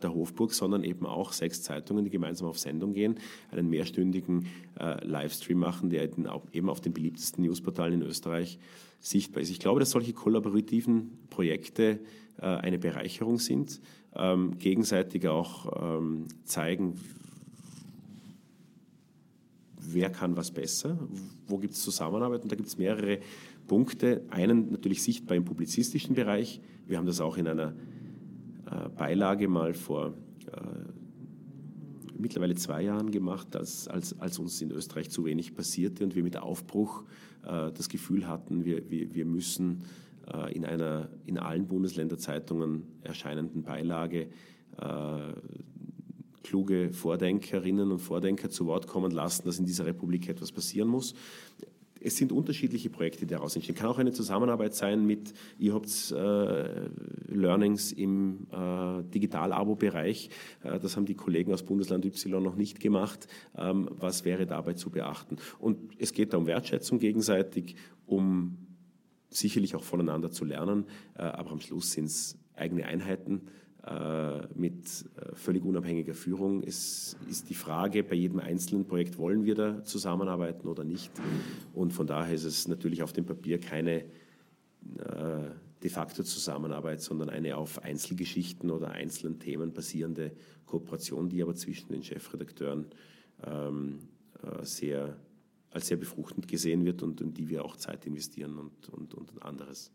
der Hofburg, sondern eben auch sechs Zeitungen, die gemeinsam auf Sendung gehen, einen mehrstündigen äh, Livestream machen, der eben auf den beliebtesten Newsportalen in Österreich sichtbar ist. Ich glaube, dass solche kollaborativen Projekte äh, eine Bereicherung sind, ähm, gegenseitig auch ähm, zeigen, wer kann was besser, wo gibt es Zusammenarbeit und da gibt es mehrere Punkte. Einen natürlich sichtbar im publizistischen Bereich. Wir haben das auch in einer äh, Beilage mal vor äh, mittlerweile zwei Jahren gemacht, als, als, als uns in Österreich zu wenig passierte und wir mit Aufbruch das Gefühl hatten, wir, wir, wir müssen äh, in einer in allen Bundesländerzeitungen erscheinenden Beilage äh, kluge Vordenkerinnen und Vordenker zu Wort kommen lassen, dass in dieser Republik etwas passieren muss es sind unterschiedliche Projekte, die daraus entstehen. Kann auch eine Zusammenarbeit sein mit, ihr habt äh, Learnings im äh, Digital-Abo-Bereich. Äh, das haben die Kollegen aus Bundesland Y noch nicht gemacht. Ähm, was wäre dabei zu beachten? Und es geht da um Wertschätzung gegenseitig, um sicherlich auch voneinander zu lernen, äh, aber am Schluss sind es eigene Einheiten mit äh, völlig unabhängiger Führung. Es ist die Frage, bei jedem einzelnen Projekt wollen wir da zusammenarbeiten oder nicht. Und von daher ist es natürlich auf dem Papier keine de facto Zusammenarbeit, sondern eine auf Einzelgeschichten oder einzelnen Themen basierende Kooperation, die aber zwischen den Chefredakteuren ähm, sehr als sehr befruchtend gesehen wird und in die wir auch Zeit investieren und, und, und anderes.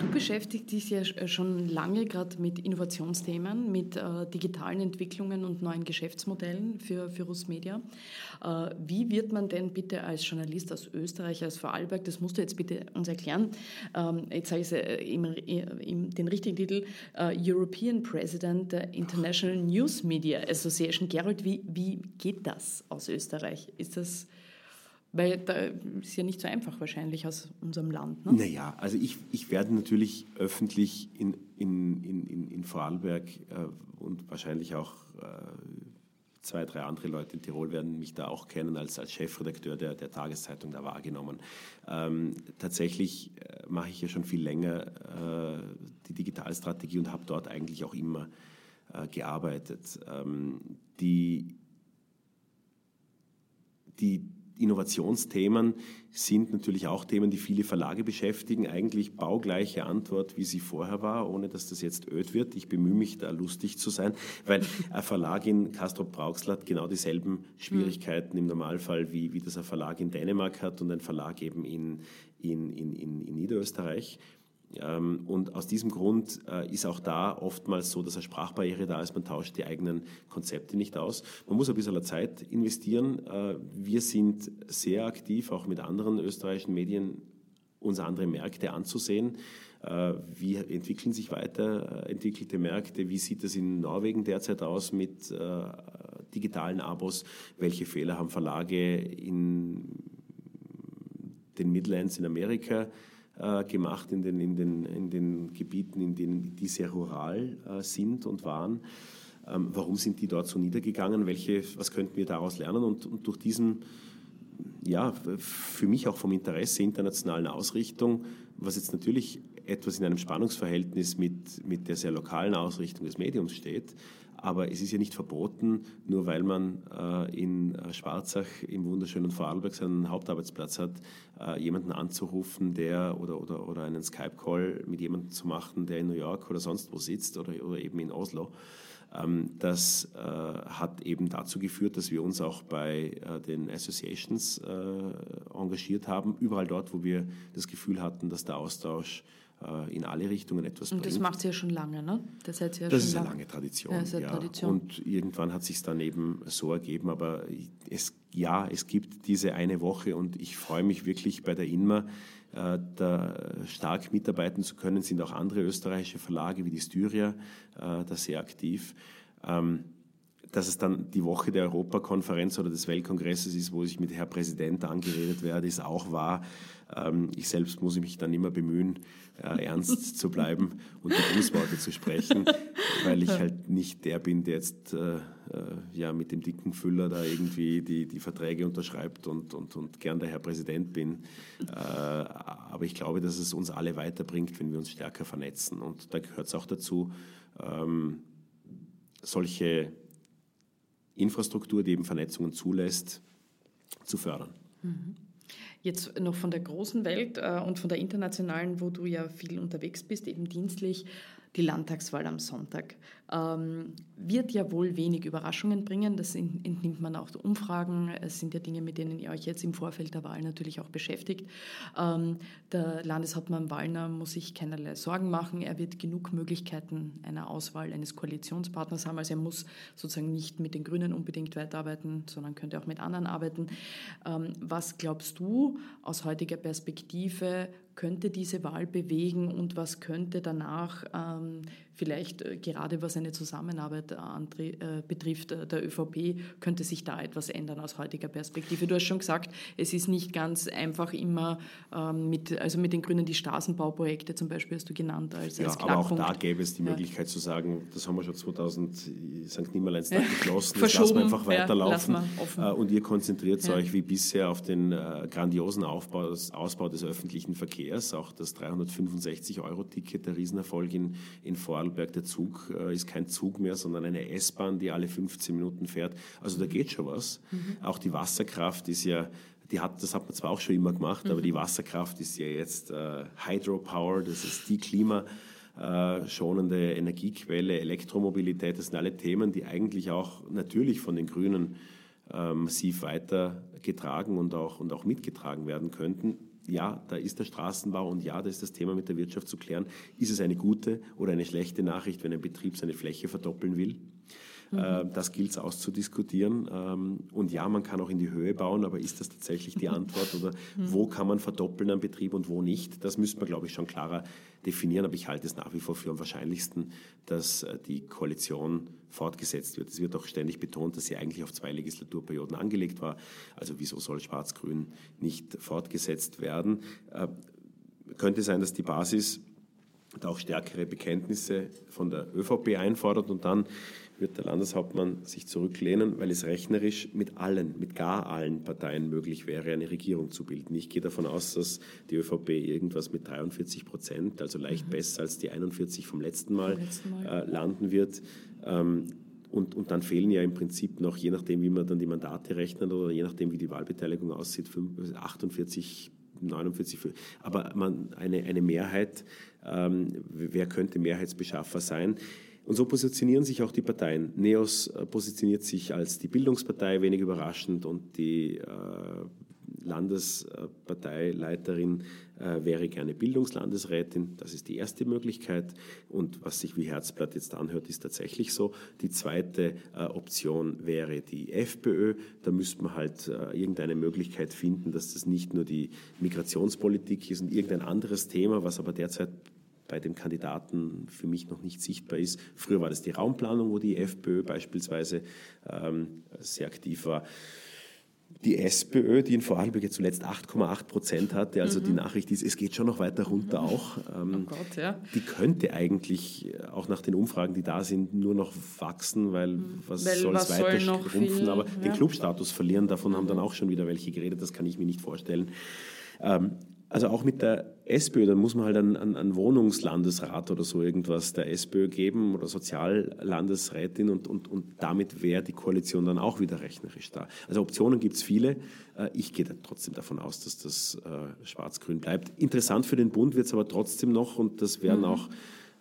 Du beschäftigst dich ja schon lange gerade mit Innovationsthemen, mit äh, digitalen Entwicklungen und neuen Geschäftsmodellen für, für Russmedia. Äh, wie wird man denn bitte als Journalist aus Österreich, aus Vorarlberg, das musst du jetzt bitte uns erklären, ähm, jetzt sage ich äh, im, im, den richtigen Titel, äh, European President der International News Media Association. Gerald, wie, wie geht das aus Österreich? Ist das weil da ist ja nicht so einfach wahrscheinlich aus unserem Land. Ne? Naja, also ich, ich werde natürlich öffentlich in, in, in, in Vorarlberg äh, und wahrscheinlich auch äh, zwei, drei andere Leute in Tirol werden mich da auch kennen als, als Chefredakteur der, der Tageszeitung da wahrgenommen. Ähm, tatsächlich äh, mache ich ja schon viel länger äh, die Digitalstrategie und habe dort eigentlich auch immer äh, gearbeitet. Ähm, die, die Innovationsthemen sind natürlich auch Themen, die viele Verlage beschäftigen. Eigentlich baugleiche Antwort, wie sie vorher war, ohne dass das jetzt öd wird. Ich bemühe mich, da lustig zu sein, weil ein Verlag in Castrop Brauxel hat genau dieselben Schwierigkeiten im Normalfall, wie, wie das ein Verlag in Dänemark hat und ein Verlag eben in, in, in, in Niederösterreich. Ähm, und aus diesem Grund äh, ist auch da oftmals so, dass eine Sprachbarriere da ist. Man tauscht die eigenen Konzepte nicht aus. Man muss ein bisschen Zeit investieren. Äh, wir sind sehr aktiv, auch mit anderen österreichischen Medien, uns andere Märkte anzusehen. Äh, wie entwickeln sich weiterentwickelte Märkte? Wie sieht es in Norwegen derzeit aus mit digitalen Abos? Welche Fehler haben Verlage in den Midlands in Amerika? Äh, gemacht in den, in, den, in den Gebieten, in denen die sehr rural äh, sind und waren. Ähm, warum sind die dort so niedergegangen? Welche, was könnten wir daraus lernen? Und, und durch diesen, ja, für mich auch vom Interesse internationalen Ausrichtung, was jetzt natürlich etwas in einem Spannungsverhältnis mit, mit der sehr lokalen Ausrichtung des Mediums steht, aber es ist ja nicht verboten, nur weil man äh, in äh, Schwarzach im wunderschönen Vorarlberg seinen Hauptarbeitsplatz hat, äh, jemanden anzurufen, der oder, oder, oder einen Skype-Call mit jemandem zu machen, der in New York oder sonst wo sitzt oder, oder eben in Oslo. Ähm, das äh, hat eben dazu geführt, dass wir uns auch bei äh, den Associations äh, engagiert haben, überall dort, wo wir das Gefühl hatten, dass der Austausch in alle Richtungen etwas bringt. Und das macht sie ja schon lange, ne? Das, ja das ist eine lange Tradition. Ja, ja. Tradition. Und irgendwann hat sich dann eben so ergeben. Aber es, ja, es gibt diese eine Woche und ich freue mich wirklich bei der INMA, äh, da stark mitarbeiten zu können. Sind auch andere österreichische Verlage wie die Styria äh, da sehr aktiv. Ähm, dass es dann die Woche der Europakonferenz oder des Weltkongresses ist, wo ich mit Herr Präsident angeredet werde, ist auch wahr. Ähm, ich selbst muss mich dann immer bemühen, äh, ernst zu bleiben und die Grußworte zu sprechen, weil ich halt nicht der bin, der jetzt äh, äh, ja mit dem dicken Füller da irgendwie die, die Verträge unterschreibt und, und, und gern der Herr Präsident bin. aber ich glaube, dass es uns alle weiterbringt, wenn wir uns stärker vernetzen. Und da gehört es auch dazu, ähm, solche Infrastruktur, die eben Vernetzungen zulässt, zu fördern. Mhm. Jetzt noch von der großen Welt äh, und von der internationalen, wo du ja viel unterwegs bist, eben dienstlich die Landtagswahl am Sonntag. Ähm, wird ja wohl wenig Überraschungen bringen, das entnimmt man auch Umfragen. Es sind ja Dinge, mit denen ihr euch jetzt im Vorfeld der Wahl natürlich auch beschäftigt. Ähm, der Landeshauptmann Wallner muss sich keinerlei Sorgen machen. Er wird genug Möglichkeiten einer Auswahl eines Koalitionspartners haben. Also er muss sozusagen nicht mit den Grünen unbedingt weiterarbeiten, sondern könnte auch mit anderen arbeiten. Ähm, was glaubst du aus heutiger Perspektive, könnte diese Wahl bewegen und was könnte danach ähm, vielleicht äh, gerade was eine Zusammenarbeit äh, betrifft äh, der ÖVP, könnte sich da etwas ändern aus heutiger Perspektive. Du hast schon gesagt, es ist nicht ganz einfach immer ähm, mit, also mit den Grünen die Straßenbauprojekte zum Beispiel hast du genannt als, ja, als aber auch da gäbe es die ja. Möglichkeit zu sagen, das haben wir schon 2000 St. Nimmerleinstag ja. beschlossen, das lassen wir einfach weiterlaufen ja, und ihr konzentriert euch wie bisher auf den grandiosen Aufbau, Ausbau des öffentlichen Verkehrs, auch das 365-Euro-Ticket, der Riesenerfolg in, in Vorarlberg Vorarlberg, der Zug äh, ist kein Zug mehr, sondern eine S-Bahn, die alle 15 Minuten fährt. Also da geht schon was. Mhm. Auch die Wasserkraft ist ja die hat, das hat man zwar auch schon immer gemacht, mhm. aber die Wasserkraft ist ja jetzt äh, Hydropower, das ist die klimaschonende Energiequelle, Elektromobilität, das sind alle Themen, die eigentlich auch natürlich von den Grünen äh, massiv weitergetragen und auch, und auch mitgetragen werden könnten ja, da ist der Straßenbau und ja, da ist das Thema mit der Wirtschaft zu klären. Ist es eine gute oder eine schlechte Nachricht, wenn ein Betrieb seine Fläche verdoppeln will? Mhm. Äh, das gilt es auszudiskutieren. Ähm, und ja, man kann auch in die Höhe bauen, aber ist das tatsächlich die Antwort? Oder mhm. wo kann man verdoppeln am Betrieb und wo nicht? Das müsste man, glaube ich, schon klarer definieren. Aber ich halte es nach wie vor für am wahrscheinlichsten, dass äh, die Koalition fortgesetzt wird. Es wird auch ständig betont, dass sie eigentlich auf zwei Legislaturperioden angelegt war. Also wieso soll Schwarz-Grün nicht fortgesetzt werden? Äh, könnte sein, dass die Basis da auch stärkere Bekenntnisse von der ÖVP einfordert und dann wird der Landeshauptmann sich zurücklehnen, weil es rechnerisch mit allen, mit gar allen Parteien möglich wäre, eine Regierung zu bilden. Ich gehe davon aus, dass die ÖVP irgendwas mit 43 Prozent, also leicht mhm. besser als die 41 vom letzten Mal, letzten Mal. Äh, landen wird. Ähm, und, und dann fehlen ja im Prinzip noch, je nachdem, wie man dann die Mandate rechnet oder je nachdem, wie die Wahlbeteiligung aussieht, 48 49, aber man, eine, eine Mehrheit, ähm, wer könnte Mehrheitsbeschaffer sein? Und so positionieren sich auch die Parteien. NEOS äh, positioniert sich als die Bildungspartei, wenig überraschend, und die äh, Landesparteileiterin äh, wäre gerne Bildungslandesrätin. Das ist die erste Möglichkeit. Und was sich wie Herzblatt jetzt anhört, ist tatsächlich so. Die zweite äh, Option wäre die FPÖ. Da müsste man halt äh, irgendeine Möglichkeit finden, dass das nicht nur die Migrationspolitik ist und irgendein anderes Thema, was aber derzeit bei dem Kandidaten für mich noch nicht sichtbar ist. Früher war das die Raumplanung, wo die FPÖ beispielsweise ähm, sehr aktiv war. Die SPÖ, die in Vorarlberg jetzt zuletzt 8,8 Prozent hatte, also mhm. die Nachricht ist, es geht schon noch weiter runter mhm. auch. Ähm, oh Gott, ja. Die könnte eigentlich auch nach den Umfragen, die da sind, nur noch wachsen, weil mhm. was weil soll es weiter schrumpfen, aber ja. den Clubstatus verlieren, davon haben dann auch schon wieder welche geredet, das kann ich mir nicht vorstellen. Ähm, also auch mit der SPÖ, dann muss man halt einen, einen Wohnungslandesrat oder so irgendwas der SPÖ geben oder Soziallandesrätin und, und, und damit wäre die Koalition dann auch wieder rechnerisch da. Also Optionen gibt's viele. Äh, ich gehe trotzdem davon aus, dass das äh, schwarz-grün bleibt. Interessant für den Bund wird's aber trotzdem noch und das werden mhm. auch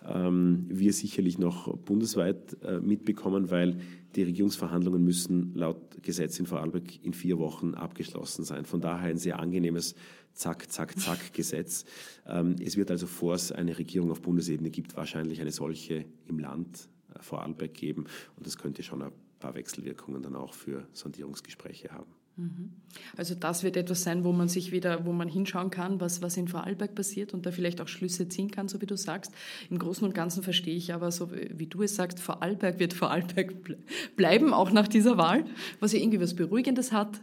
ähm, wir sicherlich noch bundesweit äh, mitbekommen, weil die Regierungsverhandlungen müssen laut Gesetz in Vorarlberg in vier Wochen abgeschlossen sein. Von daher ein sehr angenehmes Zack, Zack, Zack Gesetz. Ähm, es wird also, vor es eine Regierung auf Bundesebene gibt, wahrscheinlich eine solche im Land äh, Vorarlberg geben. Und das könnte schon ein paar Wechselwirkungen dann auch für Sondierungsgespräche haben. Mhm. Also das wird etwas sein, wo man sich wieder, wo man hinschauen kann, was, was in Vorarlberg passiert und da vielleicht auch Schlüsse ziehen kann, so wie du sagst. Im Großen und Ganzen verstehe ich aber, so wie du es sagst, Vorarlberg wird Vorarlberg bleiben, auch nach dieser Wahl, was ja irgendwie was Beruhigendes hat.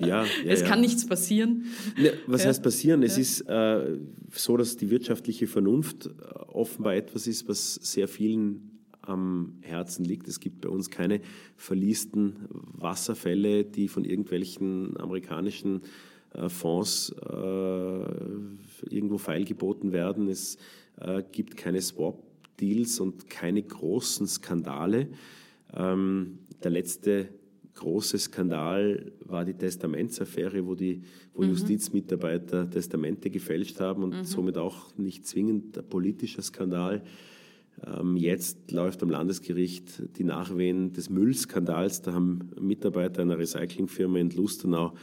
Ja, ja, ja Es kann nichts passieren. Ne, was heißt passieren? Es ist äh, so, dass die wirtschaftliche Vernunft äh, offenbar etwas ist, was sehr vielen am Herzen liegt. Es gibt bei uns keine verliesten Wasserfälle, die von irgendwelchen amerikanischen äh, Fonds äh, irgendwo feilgeboten werden. Es äh, gibt keine Swap-Deals und keine großen Skandale. Ähm, der letzte große Skandal war die Testamentsaffäre, wo die wo mhm. Justizmitarbeiter Testamente gefälscht haben und mhm. somit auch nicht zwingend ein politischer Skandal. Ähm, jetzt läuft am Landesgericht die Nachwehen des Müllskandals. Da haben Mitarbeiter einer Recyclingfirma in Lustenau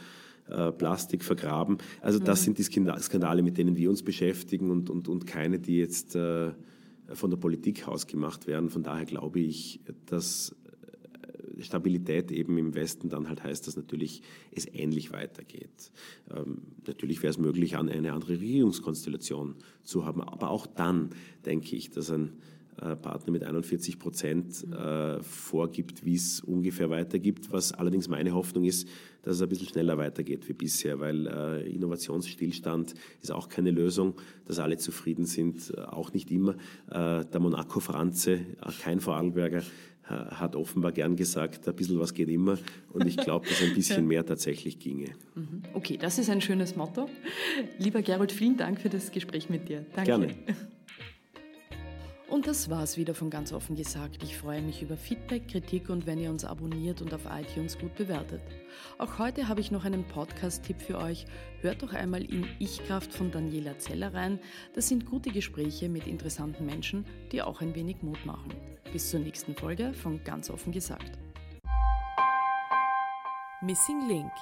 äh, Plastik vergraben. Also das mhm. sind die Skandale, mit denen wir uns beschäftigen und, und, und keine, die jetzt äh, von der Politik ausgemacht werden. Von daher glaube ich, dass Stabilität eben im Westen, dann halt heißt das natürlich, es ähnlich weitergeht. Ähm, natürlich wäre es möglich, eine andere Regierungskonstellation zu haben, aber auch dann denke ich, dass ein äh, Partner mit 41 Prozent äh, vorgibt, wie es ungefähr weitergibt, was allerdings meine Hoffnung ist, dass es ein bisschen schneller weitergeht wie bisher, weil äh, Innovationsstillstand ist auch keine Lösung, dass alle zufrieden sind, äh, auch nicht immer. Äh, der Monaco Franze, äh, kein Vorarlberger, hat offenbar gern gesagt, ein bisschen was geht immer. Und ich glaube, dass ein bisschen mehr tatsächlich ginge. Mhm. Okay, das ist ein schönes Motto. Lieber Gerold, vielen Dank für das Gespräch mit dir. Danke. Gerne. Und das war's wieder von ganz offen gesagt. Ich freue mich über Feedback, Kritik und wenn ihr uns abonniert und auf iTunes gut bewertet. Auch heute habe ich noch einen Podcast-Tipp für euch. Hört doch einmal in Ich-Kraft von Daniela Zeller rein. Das sind gute Gespräche mit interessanten Menschen, die auch ein wenig Mut machen. Bis zur nächsten Folge von ganz offen gesagt. Missing Link